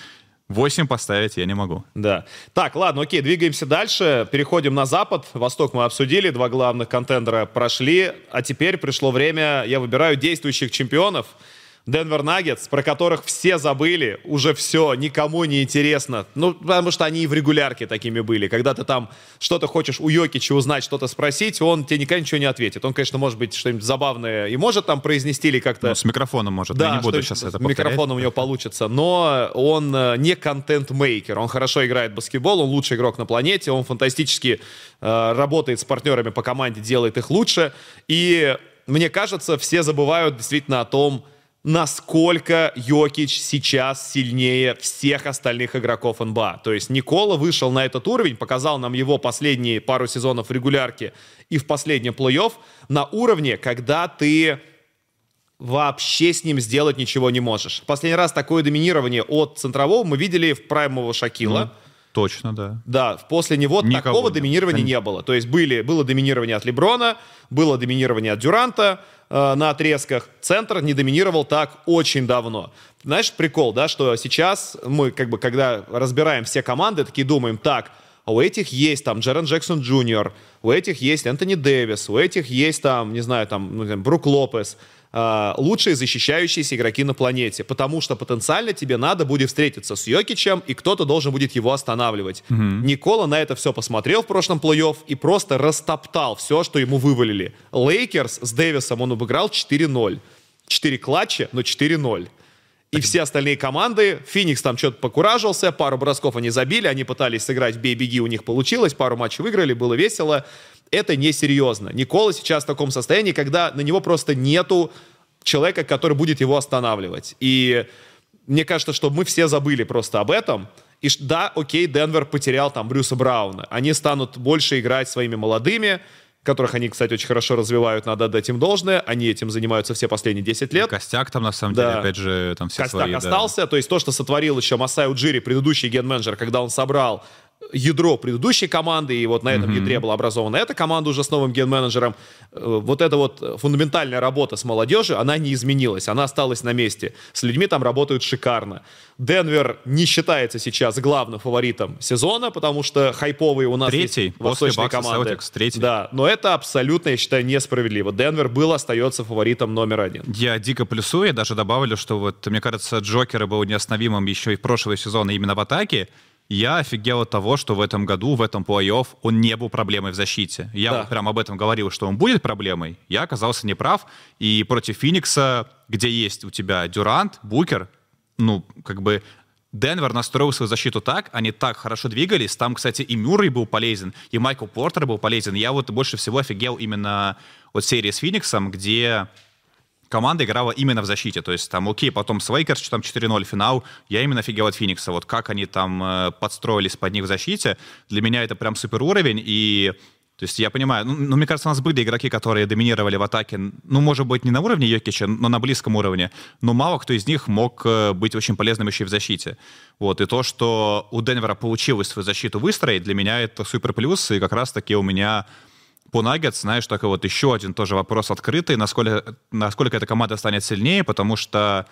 [SPEAKER 2] 8 поставить я не могу.
[SPEAKER 1] Да. Так, ладно, окей, двигаемся дальше. Переходим на Запад. Восток мы обсудили, два главных контендера прошли. А теперь пришло время, я выбираю действующих чемпионов – Денвер Наггетс, про которых все забыли, уже все, никому не интересно. Ну, потому что они и в регулярке такими были. Когда ты там что-то хочешь у Йокича узнать, что-то спросить, он тебе никогда ничего не ответит. Он, конечно, может быть что-нибудь забавное и может там произнести или как-то... Ну,
[SPEAKER 2] с микрофоном может, да, я не буду сейчас это
[SPEAKER 1] повторять. С микрофоном у него получится, но он э, не контент-мейкер. Он хорошо играет в баскетбол, он лучший игрок на планете, он фантастически э, работает с партнерами по команде, делает их лучше. И мне кажется, все забывают действительно о том, насколько Йокич сейчас сильнее всех остальных игроков НБА. То есть Никола вышел на этот уровень, показал нам его последние пару сезонов регулярки и в последнем плей-офф на уровне, когда ты вообще с ним сделать ничего не можешь. Последний раз такое доминирование от центрового мы видели в праймового Шакила. Mm.
[SPEAKER 2] Точно, да.
[SPEAKER 1] Да, после него Никого такого не доминирования не было. То есть были, было доминирование от Леброна, было доминирование от Дюранта, э, на отрезках. Центр не доминировал так очень давно. Знаешь, прикол, да, что сейчас мы, как бы, когда разбираем все команды, такие думаем, так, а у этих есть там Джарен Джексон Джуниор, у этих есть Энтони Дэвис, у этих есть там, не знаю, там, ну, Брук Лопес, э, лучшие защищающиеся игроки на планете, потому что потенциально тебе надо будет встретиться с Йокичем, и кто-то должен будет его останавливать. Угу. Никола на это все посмотрел в прошлом плей-офф и просто растоптал все, что ему вывалили. Лейкерс с Дэвисом он обыграл 4-0. 4 клатча, но 4-0. И все остальные команды, Феникс там что-то покуражился, пару бросков они забили, они пытались сыграть бей-беги, у них получилось, пару матчей выиграли, было весело. Это несерьезно. Никола сейчас в таком состоянии, когда на него просто нету человека, который будет его останавливать. И мне кажется, что мы все забыли просто об этом. И да, окей, Денвер потерял там Брюса Брауна. Они станут больше играть своими молодыми, которых они, кстати, очень хорошо развивают, надо отдать им должное. Они этим занимаются все последние 10 лет. И
[SPEAKER 2] костяк там, на самом да. деле, опять же, там все
[SPEAKER 1] Костяк
[SPEAKER 2] свои,
[SPEAKER 1] остался, да. то есть то, что сотворил еще Масай Уджири, предыдущий ген-менеджер, когда он собрал ядро предыдущей команды, и вот на этом mm-hmm. ядре была образована эта команда уже с новым ген-менеджером. Э, вот эта вот фундаментальная работа с молодежью, она не изменилась, она осталась на месте. С людьми там работают шикарно. Денвер не считается сейчас главным фаворитом сезона, потому что хайповые у нас
[SPEAKER 2] третий, есть
[SPEAKER 1] восточные после команды.
[SPEAKER 2] Celtics, третий.
[SPEAKER 1] Да, но это абсолютно, я считаю, несправедливо. Денвер был, остается фаворитом номер один.
[SPEAKER 2] Я дико плюсую, я даже добавлю, что вот, мне кажется, Джокер был неостановимым еще и в прошлого сезона именно в атаке, я офигел от того, что в этом году, в этом плей-офф, он не был проблемой в защите. Я да. вот прям об этом говорил, что он будет проблемой. Я оказался неправ. И против Феникса, где есть у тебя Дюрант, Букер, ну, как бы Денвер настроил свою защиту так, они так хорошо двигались. Там, кстати, и Мюррей был полезен, и Майкл Портер был полезен. Я вот больше всего офигел именно от серии с Фениксом, где команда играла именно в защите. То есть там, окей, потом с Лейкерс, там 4-0 финал, я именно офигел от Феникса. Вот как они там э, подстроились под них в защите, для меня это прям супер уровень. И то есть я понимаю, ну, ну, мне кажется, у нас были игроки, которые доминировали в атаке, ну, может быть, не на уровне Йокича, но на близком уровне, но мало кто из них мог э, быть очень полезным еще и в защите. Вот, и то, что у Денвера получилось свою защиту выстроить, для меня это супер плюс, и как раз-таки у меня по Наггетс, знаешь, такой вот еще один тоже вопрос открытый, насколько, насколько эта команда станет сильнее, потому что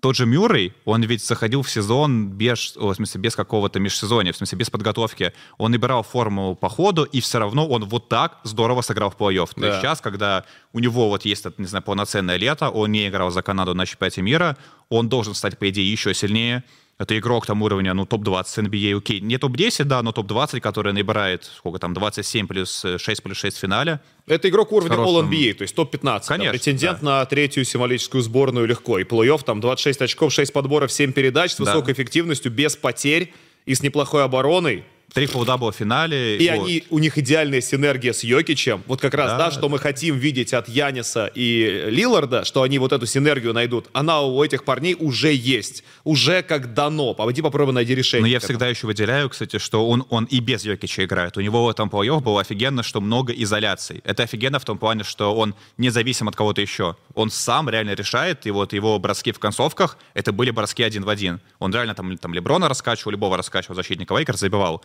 [SPEAKER 2] тот же Мюррей, он ведь заходил в сезон без, о, в смысле, без какого-то межсезонья, в смысле, без подготовки. Он набирал форму по ходу, и все равно он вот так здорово сыграл в плей-офф. Да. То есть сейчас, когда у него вот есть, не знаю, полноценное лето, он не играл за Канаду на чемпионате мира, он должен стать, по идее, еще сильнее. Это игрок там уровня, ну, топ-20 NBA, окей. Не топ-10, да, но топ-20, который набирает, сколько там, 27 плюс 6 плюс 6 в финале.
[SPEAKER 1] Это игрок уровня All NBA, то есть топ-15. Конечно. Претендент да. на третью символическую сборную легко. И плей-офф там 26 очков, 6 подборов, 7 передач с высокой да. эффективностью, без потерь и с неплохой обороной.
[SPEAKER 2] Трипл-дабл в финале.
[SPEAKER 1] И вот. они, у них идеальная синергия с Йокичем. Вот как раз, да, да что мы хотим видеть от Яниса и Лилларда, что они вот эту синергию найдут. Она у этих парней уже есть. Уже как дано. Пойди попробуй найди решение.
[SPEAKER 2] Но я всегда еще выделяю, кстати, что он, он и без Йокича играет. У него в этом плей было офигенно, что много изоляций. Это офигенно в том плане, что он независим от кого-то еще. Он сам реально решает, и вот его броски в концовках, это были броски один в один. Он реально там, там Леброна раскачивал, любого раскачивал, защитника Лейкерс забивал.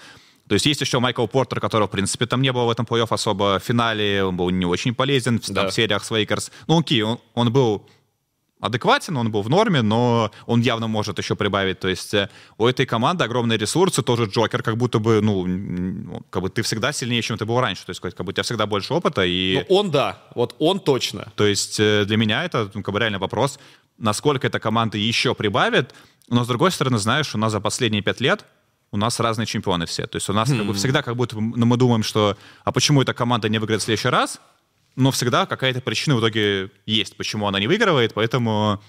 [SPEAKER 2] То есть есть еще Майкл Портер, которого, в принципе, там не было в этом плей-офф особо. В финале он был не очень полезен, в, да. в сериях с Лейкерс. Ну, окей, он, он был адекватен, он был в норме, но он явно может еще прибавить. То есть э, у этой команды огромные ресурсы, тоже Джокер, как будто бы, ну, как бы ты всегда сильнее, чем ты был раньше. То есть как бы у тебя всегда больше опыта. И...
[SPEAKER 1] Ну, он да, вот он точно.
[SPEAKER 2] То есть э, для меня это ну, как бы реально вопрос, насколько эта команда еще прибавит. Но, с другой стороны, знаешь, у нас за последние пять лет у нас разные чемпионы все. То есть у нас как бы хм. всегда как будто мы думаем, что а почему эта команда не выиграет в следующий раз? Но всегда какая-то причина в итоге есть, почему она не выигрывает, поэтому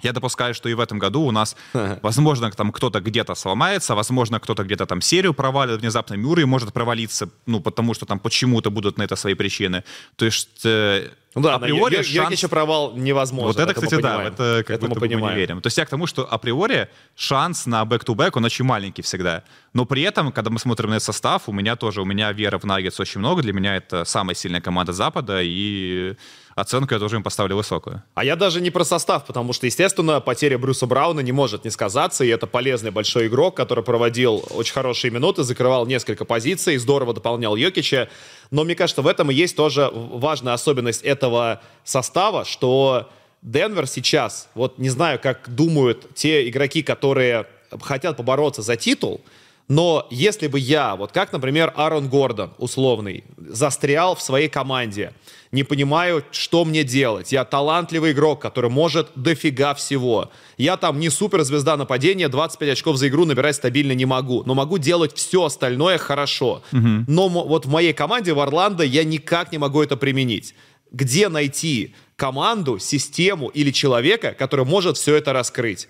[SPEAKER 2] я допускаю, что и в этом году у нас, возможно, там кто-то где-то сломается, возможно, кто-то где-то там серию провалит, внезапно Мюррей может провалиться, ну, потому что там почему-то будут на это свои причины. То есть э,
[SPEAKER 1] ну да, априори Ё- шанс... Йокича провал невозможно.
[SPEAKER 2] Вот это, кстати, да, это как это мы понимаем. мы не верим. То есть я к тому, что априори шанс на back-to-back, он очень маленький всегда. Но при этом, когда мы смотрим на этот состав, у меня тоже, у меня вера в Наггетс очень много. Для меня это самая сильная команда Запада, и оценку я тоже им поставлю высокую.
[SPEAKER 1] А я даже не про состав, потому что, естественно, потеря Брюса Брауна не может не сказаться, и это полезный большой игрок, который проводил очень хорошие минуты, закрывал несколько позиций, здорово дополнял Йокича. Но мне кажется, в этом и есть тоже важная особенность этого состава, что Денвер сейчас, вот не знаю, как думают те игроки, которые хотят побороться за титул, Но если бы я, вот как, например, Аарон Гордон, условный, застрял в своей команде, не понимаю, что мне делать. Я талантливый игрок, который может дофига всего. Я там не суперзвезда нападения, 25 очков за игру набирать стабильно не могу. Но могу делать все остальное хорошо. Угу. Но вот в моей команде в Орландо я никак не могу это применить. Где найти команду, систему или человека, который может все это раскрыть?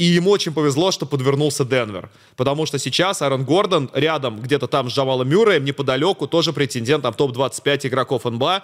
[SPEAKER 1] И ему очень повезло, что подвернулся Денвер. Потому что сейчас Аарон Гордон рядом, где-то там с Джамалом Мюрреем, неподалеку, тоже претендент на топ-25 игроков НБА.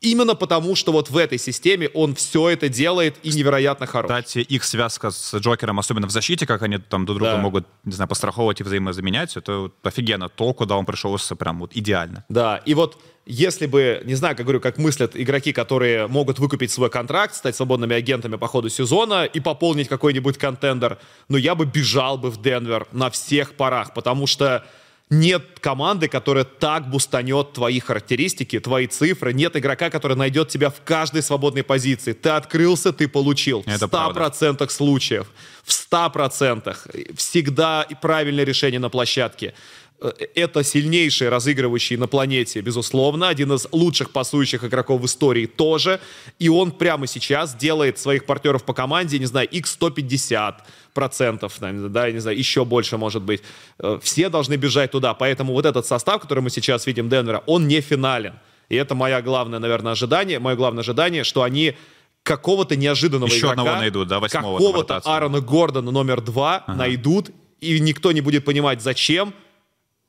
[SPEAKER 1] Именно потому, что вот в этой системе он все это делает и невероятно хорош.
[SPEAKER 2] Кстати, их связка с Джокером, особенно в защите, как они там друг друга да. могут, не знаю, постраховывать и взаимозаменять, это офигенно. То, куда он пришелся прям вот идеально.
[SPEAKER 1] Да, и вот если бы, не знаю, как говорю, как мыслят игроки, которые могут выкупить свой контракт, стать свободными агентами по ходу сезона и пополнить какой-нибудь контендер, ну я бы бежал бы в Денвер на всех парах, потому что нет команды, которая так бустанет твои характеристики, твои цифры. Нет игрока, который найдет тебя в каждой свободной позиции. Ты открылся, ты получил. Это в 100% правда. случаев. В 100%. Всегда правильное решение на площадке. Э, это сильнейший разыгрывающий на планете, безусловно, один из лучших пасующих игроков в истории тоже, и он прямо сейчас делает своих партнеров по команде, не знаю, x150 процентов, да, не знаю, еще больше может быть. Э, все должны бежать туда, поэтому вот этот состав, который мы сейчас видим Денвера, он не финален. И это мое главное, наверное, ожидание, мое главное ожидание, что они какого-то неожиданного
[SPEAKER 2] Еще
[SPEAKER 1] игрока,
[SPEAKER 2] одного найдут, да,
[SPEAKER 1] какого-то Аарона Гордона номер два ага. найдут, и никто не будет понимать, зачем,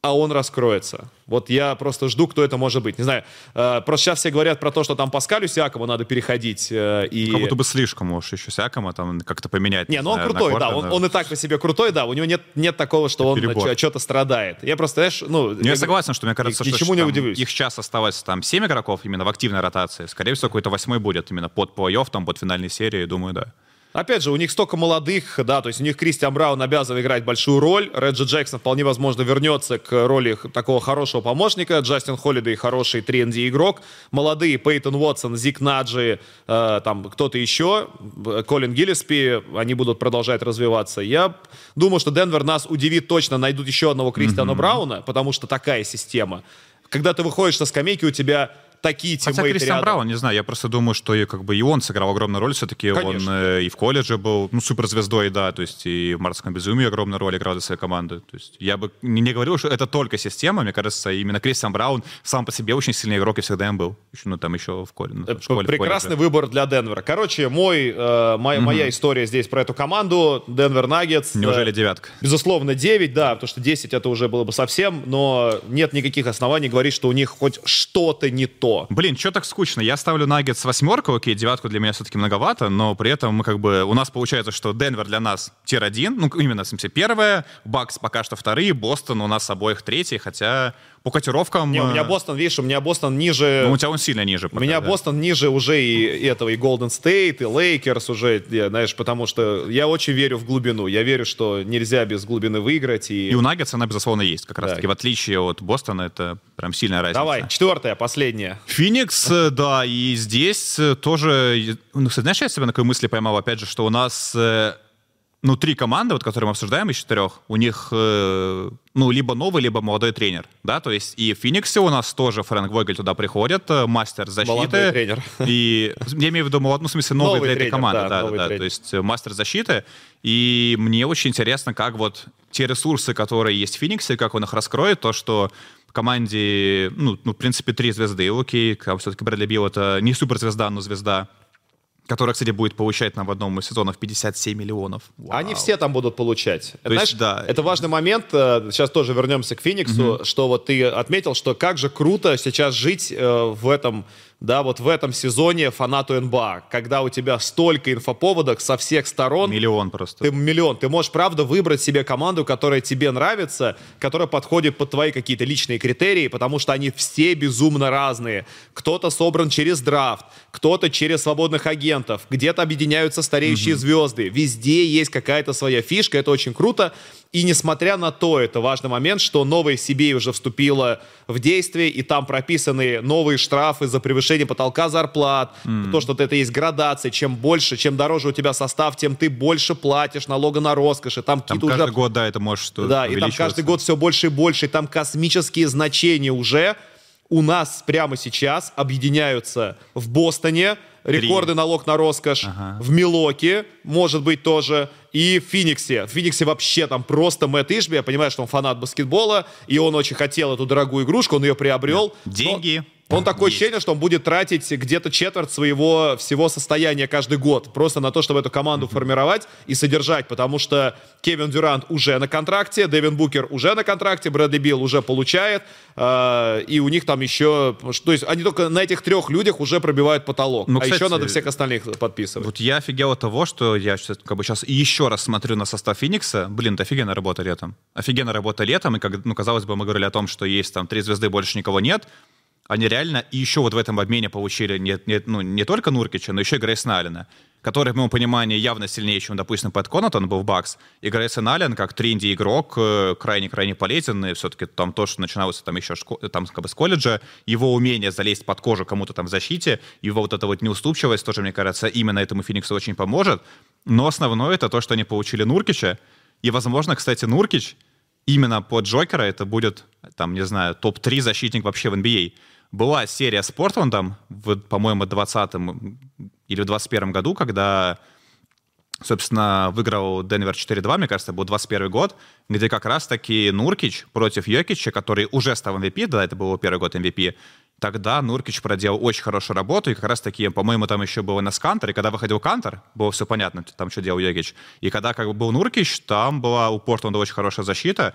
[SPEAKER 1] а он раскроется. Вот я просто жду, кто это может быть. Не знаю, э, просто сейчас все говорят про то, что там Паскалю Сиакому надо переходить. Э, и...
[SPEAKER 2] Как будто бы слишком уж еще Сиакома там как-то поменять.
[SPEAKER 1] Не, ну он крутой, да, он, он и так по себе крутой, да, у него нет, нет такого, что это он что-то страдает. Я просто, знаешь, ну...
[SPEAKER 2] Я, я согласен, что мне кажется,
[SPEAKER 1] ничему что
[SPEAKER 2] не
[SPEAKER 1] удивлюсь.
[SPEAKER 2] их сейчас осталось там 7 игроков именно в активной ротации. Скорее всего, какой-то восьмой будет именно под плей-офф, там, под финальной серией, думаю, да.
[SPEAKER 1] Опять же, у них столько молодых, да, то есть у них Кристиан Браун обязан играть большую роль, Реджи Джексон вполне возможно вернется к роли такого хорошего помощника, Джастин Холлидей хороший 3 игрок, молодые Пейтон Уотсон, Зик Наджи, э, там кто-то еще, Колин Гиллиспи, они будут продолжать развиваться. Я думаю, что Денвер нас удивит точно, найдут еще одного Кристиана mm-hmm. Брауна, потому что такая система. Когда ты выходишь со скамейки, у тебя такие
[SPEAKER 2] тиммейты Хотя Кристиан рядом. Браун, не знаю, я просто думаю, что и, как бы, и он сыграл огромную роль, все-таки он э, и в колледже был, ну, суперзвездой, да, то есть и в «Марском безумии» огромную роль играл для своей команды. То есть я бы не, не говорил, что это только система, мне кажется, именно Кристиан Браун сам по себе очень сильный игрок и всегда им был. Еще, ну, там еще в, коле, ну, в школе.
[SPEAKER 1] Прекрасный в выбор для Денвера. Короче, мой, э, моя, mm-hmm. моя история здесь про эту команду, Денвер Наггетс.
[SPEAKER 2] Неужели э, девятка?
[SPEAKER 1] Безусловно, 9, да, потому что 10 это уже было бы совсем, но нет никаких оснований говорить, что у них хоть что-то не то.
[SPEAKER 2] Блин, что так скучно. Я ставлю Наггетс восьмерку, окей, девятку для меня все-таки многовато, но при этом мы как бы, у нас получается, что Денвер для нас tier-1, ну, именно, в смысле, первое, Бакс пока что вторые, Бостон у нас обоих третий, хотя по котировкам...
[SPEAKER 1] Не, у меня э, Бостон, видишь, у меня Бостон ниже...
[SPEAKER 2] Ну, у тебя он сильно ниже.
[SPEAKER 1] Пока, у меня да. Бостон ниже уже и этого, и Голден Стейт, и Лейкерс уже, знаешь, потому что я очень верю в глубину. Я верю, что нельзя без глубины выиграть. И,
[SPEAKER 2] и у Наггетс она, безусловно, есть как раз-таки. В отличие от Бостона, это прям сильная разница.
[SPEAKER 1] Давай, четвертая, последняя.
[SPEAKER 2] Феникс, э, да, и здесь э, тоже... Ну, знаешь, я себя на какой мысли поймал, опять же, что у нас ну, три команды, вот, которые мы обсуждаем из четырех, у них, э, ну, либо новый, либо молодой тренер, да, то есть и в Фениксе у нас тоже Фрэнк Вогель туда приходит, э, мастер защиты. Молодой
[SPEAKER 1] тренер.
[SPEAKER 2] И, я имею в виду, ну, в смысле, новый, новый для тренер, этой команды, да, да, да, да, то есть э, мастер защиты, и мне очень интересно, как вот те ресурсы, которые есть в Фениксе, как он их раскроет, то, что в команде, ну, ну в принципе, три звезды, окей, все-таки Брэдли Билл это не суперзвезда, но звезда, которая, кстати, будет получать нам в одном из сезонов 57 миллионов.
[SPEAKER 1] Вау. Они все там будут получать.
[SPEAKER 2] То Знаешь, есть, да.
[SPEAKER 1] это важный момент. Э, сейчас тоже вернемся к Фениксу, угу. что вот ты отметил, что как же круто сейчас жить э, в этом да, вот в этом сезоне фанату НБА, когда у тебя столько инфоповодок со всех сторон.
[SPEAKER 2] Миллион просто.
[SPEAKER 1] Ты миллион. Ты можешь, правда, выбрать себе команду, которая тебе нравится, которая подходит под твои какие-то личные критерии, потому что они все безумно разные. Кто-то собран через драфт, кто-то через свободных агентов, где-то объединяются стареющие угу. звезды. Везде есть какая-то своя фишка, это очень круто. И несмотря на то, это важный момент, что новая CBA уже вступила в действие, и там прописаны новые штрафы за превышение потолка зарплат, mm. то, что это есть градация, чем больше, чем дороже у тебя состав, тем ты больше платишь налога на роскошь, и там,
[SPEAKER 2] там каждый уже... год, да, это может
[SPEAKER 1] Да, и там каждый год все больше и больше, и там космические значения уже у нас прямо сейчас объединяются в Бостоне, рекорды налог на роскошь, ага. в Милоке, может быть, тоже, и в Фениксе. В Фениксе вообще там просто Мэтт Ишби, я понимаю, что он фанат баскетбола, и он очень хотел эту дорогую игрушку, он ее приобрел.
[SPEAKER 2] Деньги.
[SPEAKER 1] Но... Он такое ощущение, что он будет тратить где-то четверть своего всего состояния каждый год просто на то, чтобы эту команду mm-hmm. формировать и содержать, потому что Кевин Дюрант уже на контракте, Дэвин Букер уже на контракте, Брэдли Билл уже получает, э, и у них там еще, то есть они только на этих трех людях уже пробивают потолок, ну, а кстати, еще надо всех остальных подписывать.
[SPEAKER 2] Вот я офигел от того, что я сейчас, как бы сейчас еще раз смотрю на состав Феникса, блин, это офигенная работа летом, офигенная работа летом, и как, ну, казалось бы, мы говорили о том, что есть там три звезды, больше никого нет, они реально и еще вот в этом обмене получили не, не, ну, не только Нуркича, но еще и Грейсона Аллена, который, в моем понимании, явно сильнее, чем, допустим, Пэт Конатон был в Бакс. И Грейсон Аллен, как тренди игрок, э, крайне-крайне полезен, и все-таки там то, что начиналось там еще там, как бы с колледжа, его умение залезть под кожу кому-то там в защите, его вот эта вот неуступчивость тоже, мне кажется, именно этому Фениксу очень поможет. Но основное это то, что они получили Нуркича, и, возможно, кстати, Нуркич именно под Джокера это будет, там, не знаю, топ-3 защитник вообще в NBA. Была серия с Портландом, в, по-моему, 20 или в 21 году, когда, собственно, выиграл Денвер 4-2, мне кажется, был 21 год, где как раз-таки Нуркич против Йокича, который уже стал MVP, да, это был его первый год MVP, тогда Нуркич проделал очень хорошую работу, и как раз-таки, по-моему, там еще был Энес Кантер, и когда выходил Кантер, было все понятно, там что делал Йокич. И когда как бы был Нуркич, там была у Портланда очень хорошая защита,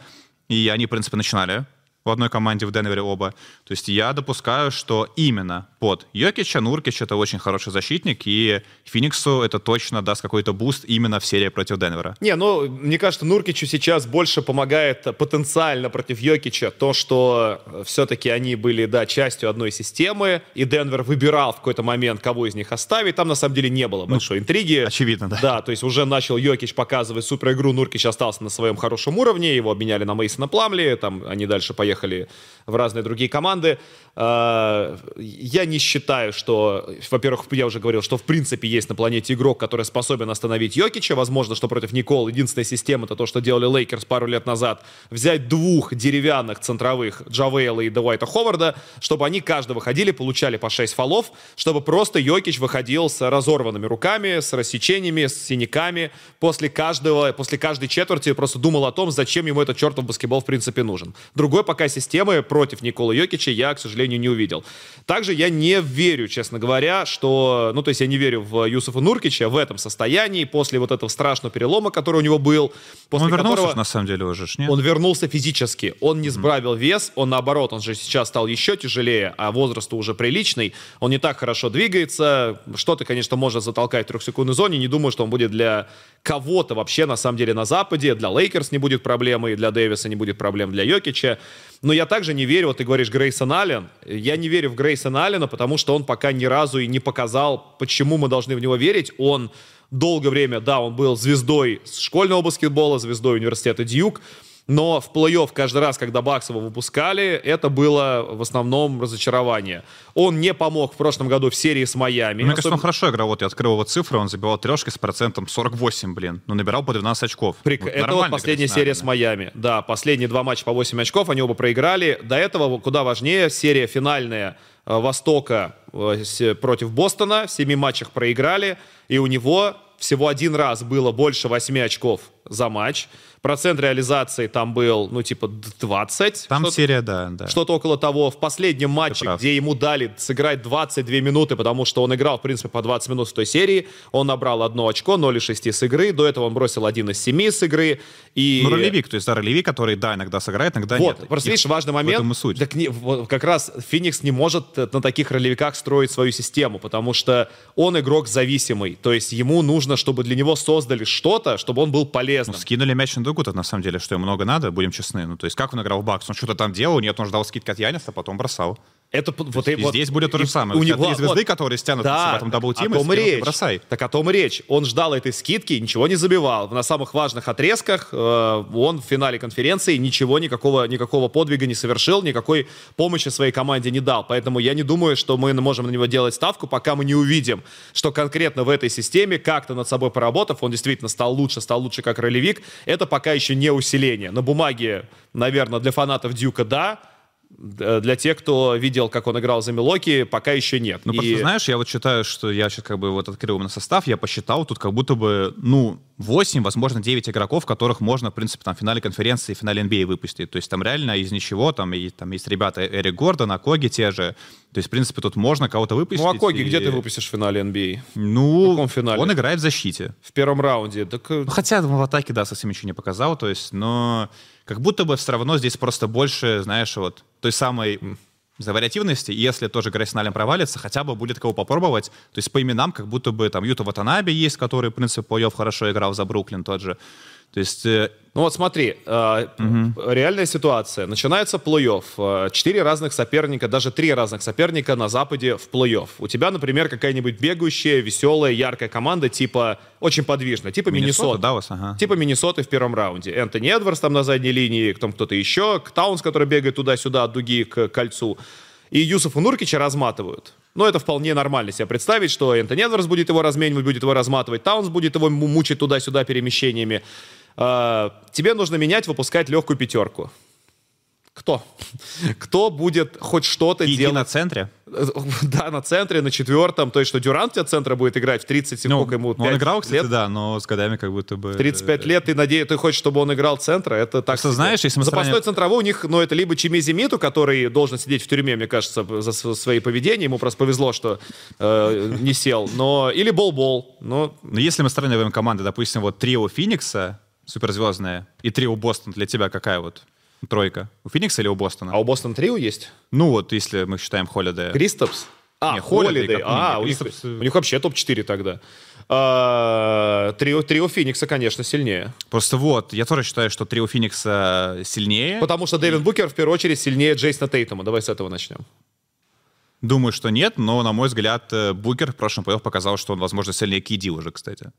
[SPEAKER 2] и они, в принципе, начинали в одной команде в Денвере оба. То есть я допускаю, что именно под Йокича Нуркич это очень хороший защитник, и Фениксу это точно даст какой-то буст именно в серии против Денвера.
[SPEAKER 1] Не, ну, мне кажется, Нуркичу сейчас больше помогает потенциально против Йокича то, что все-таки они были, да, частью одной системы, и Денвер выбирал в какой-то момент, кого из них оставить. Там, на самом деле, не было ну, большой ну, интриги.
[SPEAKER 2] Очевидно, да.
[SPEAKER 1] Да, то есть уже начал Йокич показывать супер игру, Нуркич остался на своем хорошем уровне, его обменяли на Мейсона Пламли, там они дальше поехали уехали в разные другие команды. А, я не считаю, что, во-первых, я уже говорил, что в принципе есть на планете игрок, который способен остановить Йокича. Возможно, что против Николы единственная система это то, что делали Лейкерс пару лет назад. Взять двух деревянных центровых Джавейла и Девайта Ховарда, чтобы они каждый выходили, получали по 6 фолов, чтобы просто Йокич выходил с разорванными руками, с рассечениями, с синяками. После каждого, после каждой четверти просто думал о том, зачем ему этот чертов баскетбол в принципе нужен. Другой пока системы против Никола Йокича я, к сожалению, не увидел. Также я не верю, честно говоря, что... Ну, то есть я не верю в Юсуфа Нуркича в этом состоянии, после вот этого страшного перелома, который у него был. После
[SPEAKER 2] он вернулся, которого... на самом деле, уже, нет?
[SPEAKER 1] Он вернулся физически. Он не сбавил mm-hmm. вес, он наоборот, он же сейчас стал еще тяжелее, а возраст уже приличный. Он не так хорошо двигается. Что-то, конечно, может затолкать в трехсекундной зоне. Не думаю, что он будет для кого-то вообще, на самом деле, на Западе. Для Лейкерс не будет проблемы, и для Дэвиса не будет проблем, для Йокича. Но я также не верю, вот ты говоришь Грейсон Аллен, я не верю в Грейсона Аллена, потому что он пока ни разу и не показал, почему мы должны в него верить. Он долгое время, да, он был звездой школьного баскетбола, звездой университета Дьюк, но в плей-офф каждый раз, когда Баксова выпускали, это было в основном разочарование. Он не помог в прошлом году в серии с Майами.
[SPEAKER 2] Мне особенно... кажется, он хорошо играл. Вот я открыл его цифры, он забивал трешки с процентом 48, блин. Ну, набирал по 12 очков.
[SPEAKER 1] Прик... Вот это вот последняя серия с Майами. Да, последние два матча по 8 очков, они оба проиграли. До этого куда важнее серия финальная э, Востока э, против Бостона. В семи матчах проиграли. И у него всего один раз было больше 8 очков за матч. Процент реализации там был, ну, типа, 20.
[SPEAKER 2] Там серия, да, да.
[SPEAKER 1] Что-то около того. В последнем матче, где ему дали сыграть 22 минуты, потому что он играл, в принципе, по 20 минут в той серии, он набрал одно очко, 0 из 6 с игры. До этого он бросил один из 7 с игры. И...
[SPEAKER 2] Ну, ролевик, то есть, да, ролевик, который, да, иногда сыграет, иногда
[SPEAKER 1] вот,
[SPEAKER 2] нет.
[SPEAKER 1] Просто, видишь, важный момент. И
[SPEAKER 2] суть.
[SPEAKER 1] Так не, вот, как раз Феникс не может на таких ролевиках строить свою систему, потому что он игрок зависимый. То есть, ему нужно, чтобы для него создали что-то, чтобы он был полезным. Ну,
[SPEAKER 2] скинули мяч на дугу-то, на самом деле, что ему много надо, будем честны. Ну, то есть, как он играл в Бакс? Он что-то там делал, нет, он ждал скидки от Яниса, потом бросал.
[SPEAKER 1] Это п- вот,
[SPEAKER 2] И
[SPEAKER 1] вот-
[SPEAKER 2] здесь будет то же самое.
[SPEAKER 1] У
[SPEAKER 2] У
[SPEAKER 1] него
[SPEAKER 2] три звезды,
[SPEAKER 1] вот-
[SPEAKER 2] которые стянут
[SPEAKER 1] да,
[SPEAKER 2] в этом double team,
[SPEAKER 1] о том и речь.
[SPEAKER 2] бросай.
[SPEAKER 1] Так о том и речь. Он ждал этой скидки, ничего не забивал. На самых важных отрезках э, он в финале конференции ничего, никакого, никакого подвига не совершил, никакой помощи своей команде не дал. Поэтому я не думаю, что мы можем на него делать ставку, пока мы не увидим, что конкретно в этой системе, как-то над собой поработав, он действительно стал лучше, стал лучше как ролевик. Это пока еще не усиление. На бумаге, наверное, для фанатов Дюка да, для тех, кто видел, как он играл за Милоки, пока еще нет.
[SPEAKER 2] Ну,
[SPEAKER 1] И-
[SPEAKER 2] просто знаешь, я вот считаю, что я сейчас как бы вот открыл именно состав, я посчитал, тут как будто бы, ну, 8, возможно, 9 игроков, которых можно, в принципе, там в финале конференции и финале NBA выпустить. То есть там реально из ничего, там, и, там есть ребята Эрик Гордон, Акоги те же. То есть, в принципе, тут можно кого-то выпустить.
[SPEAKER 1] Ну, а Коги,
[SPEAKER 2] и-
[SPEAKER 1] где ты выпустишь в финале NBA?
[SPEAKER 2] Ну,
[SPEAKER 1] В каком финале?
[SPEAKER 2] он играет в защите.
[SPEAKER 1] В первом раунде. Так, э,
[SPEAKER 2] Ну, хотя в атаке, да, совсем ничего не показал, то есть, но как будто бы все равно здесь просто больше, знаешь, вот той самой за вариативности, и если тоже Грейсналем провалится, хотя бы будет кого попробовать. То есть по именам как будто бы там Юта Ватанаби есть, который, в принципе, плей хорошо играл за Бруклин тот же. То есть э,
[SPEAKER 1] Ну вот смотри, э, реальная ситуация. Начинается плей-офф. Э, Четыре разных соперника, даже три разных соперника на Западе в плей-офф. У тебя, например, какая-нибудь бегающая, веселая, яркая команда, типа очень подвижная, типа
[SPEAKER 2] Миннесота. Даллас, ага.
[SPEAKER 1] Типа Миннесоты в первом раунде. Энтони Эдвардс там на задней линии, там кто-то еще, Таунс, который бегает туда-сюда от дуги к кольцу. И Юсуфа Нуркича разматывают. Но это вполне нормально себе представить, что Энтони Эдвардс будет его разменивать, будет его разматывать, Таунс будет его му- мучить туда-сюда перемещениями. А, тебе нужно менять, выпускать легкую пятерку. Кто? Кто будет хоть что-то
[SPEAKER 2] Иди
[SPEAKER 1] делать?
[SPEAKER 2] на центре. <laughs>
[SPEAKER 1] Да, на центре, на четвертом. То есть, что Дюрант у тебя центра будет играть в 30
[SPEAKER 2] Ну,
[SPEAKER 1] сколько ему?
[SPEAKER 2] он
[SPEAKER 1] 5
[SPEAKER 2] играл, кстати,
[SPEAKER 1] лет?
[SPEAKER 2] да, но с годами как будто бы...
[SPEAKER 1] 35 лет, ты надеешься, ты хочешь, чтобы он играл центра, это так
[SPEAKER 2] Просто знаешь, если мы
[SPEAKER 1] Запасной
[SPEAKER 2] сравним-
[SPEAKER 1] центровой у них, ну, это либо Чимизи Миту, который должен сидеть в тюрьме, мне кажется, за св- свои поведения, ему просто повезло, что э, не сел, но... Или Бол-Бол, но...
[SPEAKER 2] Но если мы сравниваем команды, допустим, вот трио Феникса, суперзвездное, и трио Бостон, для тебя какая вот тройка? У Феникса или у Бостона?
[SPEAKER 1] А у Бостон Трио есть?
[SPEAKER 2] Ну вот, если мы считаем Холидея.
[SPEAKER 1] Кристопс? А,
[SPEAKER 2] Не, как
[SPEAKER 1] А, у них,
[SPEAKER 2] э,
[SPEAKER 1] у них вообще топ-4 тогда. А, Трио, трио Феникса, конечно, сильнее.
[SPEAKER 2] Просто вот, я тоже считаю, что трио Феникса сильнее.
[SPEAKER 1] Потому что Дэвин Букер, в первую очередь, сильнее Джейсона Тейтума. Давай с этого начнем.
[SPEAKER 2] Думаю, что нет, но, на мой взгляд, э, Букер в прошлом плей показал, что он, возможно, сильнее Киди уже, кстати.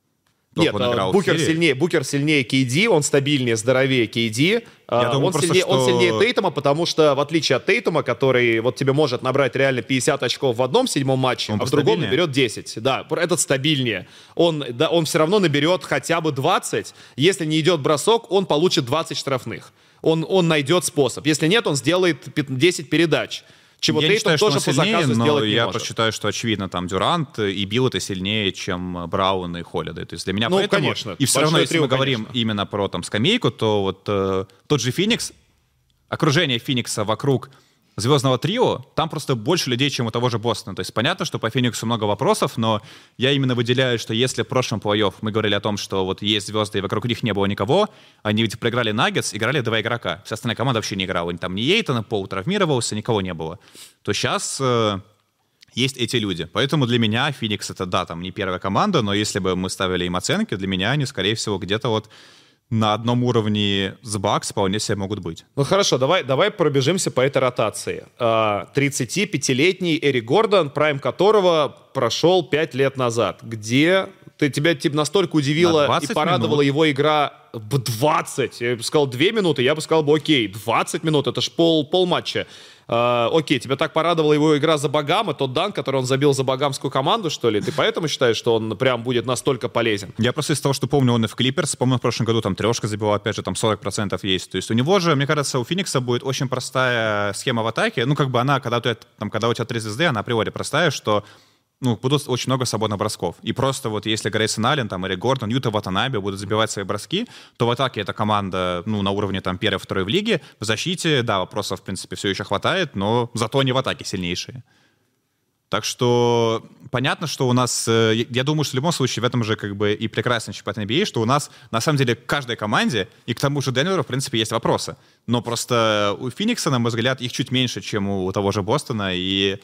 [SPEAKER 1] Нет,
[SPEAKER 2] он
[SPEAKER 1] а,
[SPEAKER 2] играл
[SPEAKER 1] Букер сильнее, Букер сильнее KD, он стабильнее, здоровее KD. А,
[SPEAKER 2] Я думаю
[SPEAKER 1] он,
[SPEAKER 2] просто,
[SPEAKER 1] сильнее, он
[SPEAKER 2] что-
[SPEAKER 1] сильнее Тейтума, потому что, в отличие от Тейтума, который вот тебе может набрать реально 50 очков в одном седьмом матче,
[SPEAKER 2] Он
[SPEAKER 1] а в другом наберет 10. Да, этот стабильнее. Он, да, он все равно наберет хотя бы 20. Если не идет бросок, он получит 20 штрафных. Он, он найдет способ. Если нет, он сделает пят- 10 передач. Чего
[SPEAKER 2] я
[SPEAKER 1] Тейтум
[SPEAKER 2] считаю, что
[SPEAKER 1] тоже по
[SPEAKER 2] сильнее,
[SPEAKER 1] заказу
[SPEAKER 2] но
[SPEAKER 1] сделать
[SPEAKER 2] я
[SPEAKER 1] может.
[SPEAKER 2] считаю, что очевидно там Дюрант и Билл это сильнее, чем Браун и Холидей. То есть для меня
[SPEAKER 1] Ну,
[SPEAKER 2] поэтому...
[SPEAKER 1] конечно.
[SPEAKER 2] И все равно, если
[SPEAKER 1] трио,
[SPEAKER 2] мы говорим
[SPEAKER 1] конечно.
[SPEAKER 2] именно про там скамейку, то вот э, тот же Феникс, окружение Феникса вокруг звездного трио, там просто больше людей, чем у того же Бостона. То есть понятно, что по Фениксу много вопросов, но я именно выделяю, что если в прошлом плей-офф мы говорили о том, что вот есть звезды, и вокруг них не было никого, они ведь проиграли Наггетс, играли два игрока. Вся остальная команда вообще не играла. Там ни Ейтона, Пол травмировался, никого не было. То сейчас есть эти люди. Поэтому для меня Феникс это, да, там не первая команда, но если бы мы ставили им оценки, для меня они, скорее всего, где-то вот на одном уровне с Бакс вполне себе могут быть.
[SPEAKER 1] Ну хорошо, давай, давай пробежимся по этой ротации. А, 35-летний Эрик Гордон, прайм которого прошел 5 лет назад. Где ты, тебя типа, настолько
[SPEAKER 2] На
[SPEAKER 1] удивила
[SPEAKER 2] 20
[SPEAKER 1] и порадовала
[SPEAKER 2] минут.
[SPEAKER 1] его игра в 20. Я бы сказал 2 минуты, я бы сказал бы окей. 20 минут, это ж пол, пол матча. А, окей, тебя так порадовала его игра за Багам, и тот дан, который он забил за багамскую команду, что ли? Ты поэтому считаешь, что он прям будет настолько полезен?
[SPEAKER 2] Я просто из того, что помню, он и в Клиперс, помню, в прошлом году там трешка забивал, опять же, там 40% есть. То есть у него же, мне кажется, у Феникса будет очень простая схема в атаке. Ну, как бы она, когда, ты, там, когда у тебя три звезды, она априори простая, что ну, будут очень много свободных бросков. И просто вот если Грейсон Аллен, там, или Гордон, Юта Ватанаби будут забивать свои броски, то в атаке эта команда, ну, на уровне там первой, второй в лиге. В защите, да, вопросов, в принципе, все еще хватает, но зато они в атаке сильнейшие. Так что понятно, что у нас, э, я думаю, что в любом случае в этом же как бы и прекрасный чемпионат NBA, что у нас на самом деле каждой команде, и к тому же Денверу, в принципе, есть вопросы. Но просто у Феникса, на мой взгляд, их чуть меньше, чем у того же Бостона, и,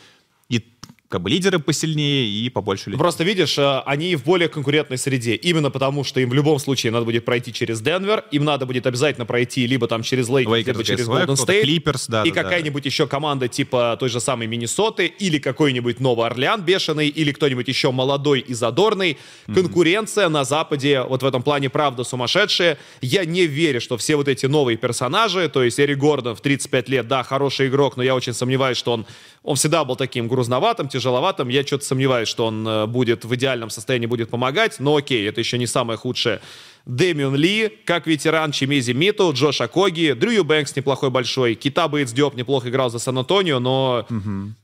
[SPEAKER 2] и как бы лидеры посильнее и побольше людей.
[SPEAKER 1] Просто видишь, э, они в более конкурентной среде. Именно потому, что им в любом случае надо будет пройти через Денвер, им надо будет обязательно пройти либо там через Лейкерс, либо через Голден Стейт.
[SPEAKER 2] Clippers, да,
[SPEAKER 1] и
[SPEAKER 2] да, да.
[SPEAKER 1] какая-нибудь еще команда типа той же самой Миннесоты или какой-нибудь Новый Орлеан бешеный или кто-нибудь еще молодой и задорный. Конкуренция на Западе вот в этом плане правда сумасшедшая. Я не верю, что все вот эти новые персонажи, то есть Эри Гордон в 35 лет, да, хороший игрок, но я очень сомневаюсь, что он, он всегда был таким грузноватым, тяжеловатым. Я что-то сомневаюсь, что он э, будет в идеальном состоянии будет помогать, но окей, это еще не самое худшее. Дэмион Ли, как ветеран, Чимизи Миту, Джош Акоги, Дрю Бэнкс неплохой большой, Кита Бейтс Диоп неплохо играл за Сан-Антонио, но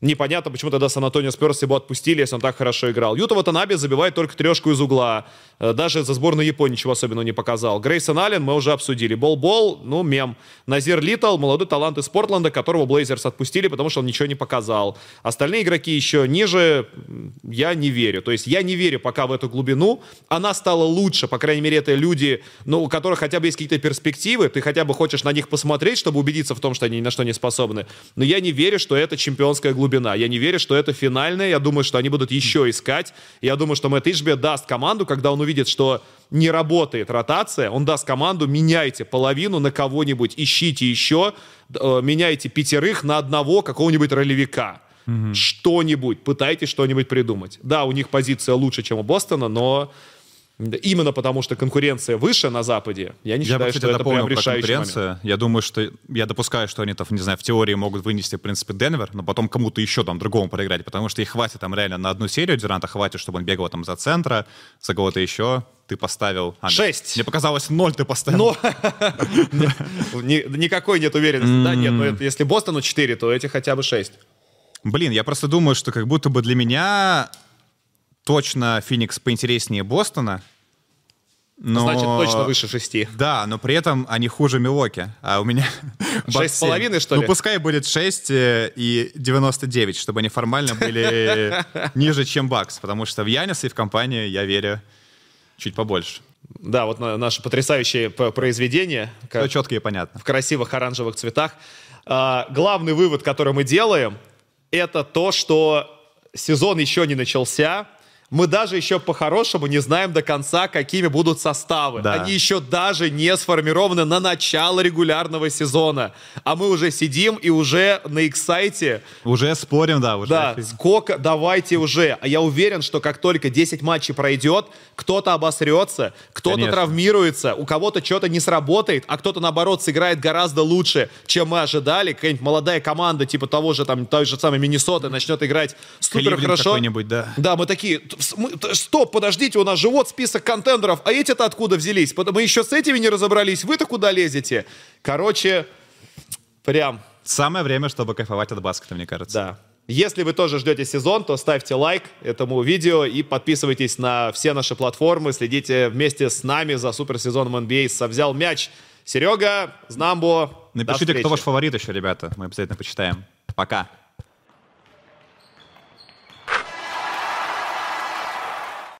[SPEAKER 1] непонятно, почему тогда Сан-Антонио Спёрс его отпустили, если он так хорошо играл. Юта Ватанаби забивает только трешку из угла, Э, даже за сборную Японии ничего особенного не показал. Грейсон Аллен мы уже обсудили. Бол-Бол, ну, мем. Назир Литтл, молодой талант из Портленда, которого Блейзерс отпустили, потому что он ничего не показал. Остальные игроки еще ниже, я не верю. То есть я не верю пока в эту глубину. Она стала лучше, по крайней мере, это люди, ну, у которых хотя бы есть какие-то перспективы, ты хотя бы хочешь на них посмотреть, чтобы убедиться в том, что они ни на что не способны. Но я не верю, что это чемпионская глубина. Я не верю, что это финальная. Я думаю, что они будут еще искать. Я думаю, что Мэтт Ишби даст команду, когда он увидит, что не работает ротация, он даст команду, меняйте половину на кого-нибудь, ищите еще, э, меняйте пятерых на одного какого-нибудь ролевика. Что-нибудь, пытайтесь что-нибудь придумать. Да, у них позиция лучше, чем у Бостона, но именно потому, что конкуренция выше на Западе, я не
[SPEAKER 2] Я бы,
[SPEAKER 1] считаю,
[SPEAKER 2] кстати,
[SPEAKER 1] что это прям решающий момент.
[SPEAKER 2] Я думаю, что... Я допускаю, что они, там, не знаю, в теории могут вынести, в принципе, Денвер, но потом кому-то еще там другому проиграть, потому что их хватит там реально на одну серию, Дюранта хватит, чтобы он бегал там за центра, за кого-то еще. Ты поставил... а,
[SPEAKER 1] Шесть.
[SPEAKER 2] Мне показалось, ноль ты поставил. <laughs>
[SPEAKER 1] Никакой нет уверенности. Да, нет, но это- если Бостону 4, то эти хотя бы 6.
[SPEAKER 2] Блин, я просто думаю, что как будто бы для меня точно Феникс поинтереснее Бостона. Но...
[SPEAKER 1] Значит, точно выше 6.
[SPEAKER 2] Да, но при этом они хуже Милоки. А у меня... <laughs>
[SPEAKER 1] Шесть с половиной, что ли?
[SPEAKER 2] Ну, пускай будет 6 э, и 99, чтобы они формально были <laughs> ниже, чем Бакс. Потому что в Яниса и в компании я верю чуть побольше.
[SPEAKER 1] Да, вот на- наше потрясающее произведение. как-
[SPEAKER 2] Все четко и понятно.
[SPEAKER 1] в красивых оранжевых цветах. А, главный вывод, который мы делаем, это то, что сезон еще не начался. Мы даже еще по-хорошему не знаем до конца, какими будут составы.
[SPEAKER 2] Да.
[SPEAKER 1] Они еще даже не сформированы на начало регулярного сезона. А мы уже сидим и уже на эксайте
[SPEAKER 2] Уже спорим, да, уже.
[SPEAKER 1] да, сколько, давайте уже. А я уверен, что как только 10 матчей пройдет, кто-то обосрется, кто-то травмируется, у кого-то что-то не сработает, а кто-то, наоборот, сыграет гораздо лучше, чем мы ожидали. Какая-нибудь молодая команда, типа того же, там, той же самой Миннесоты, начнет играть супер
[SPEAKER 2] Кливленд
[SPEAKER 1] хорошо.
[SPEAKER 2] да.
[SPEAKER 1] Да, мы такие, «Т- с- мы- т- стоп, подождите, у нас же вот список контендеров, а эти-то откуда взялись? Мы еще с этими не разобрались, вы-то куда лезете? Короче, прям
[SPEAKER 2] Самое время, чтобы кайфовать от баскета, мне кажется.
[SPEAKER 1] да. Если вы тоже ждете сезон, то ставьте лайк этому видео и подписывайтесь на все наши платформы. Следите вместе с нами за суперсезоном NBA. Совзял мяч. Серега, Знамбо.
[SPEAKER 2] Напишите, кто ваш фаворит еще, ребята. Мы обязательно почитаем. Пока.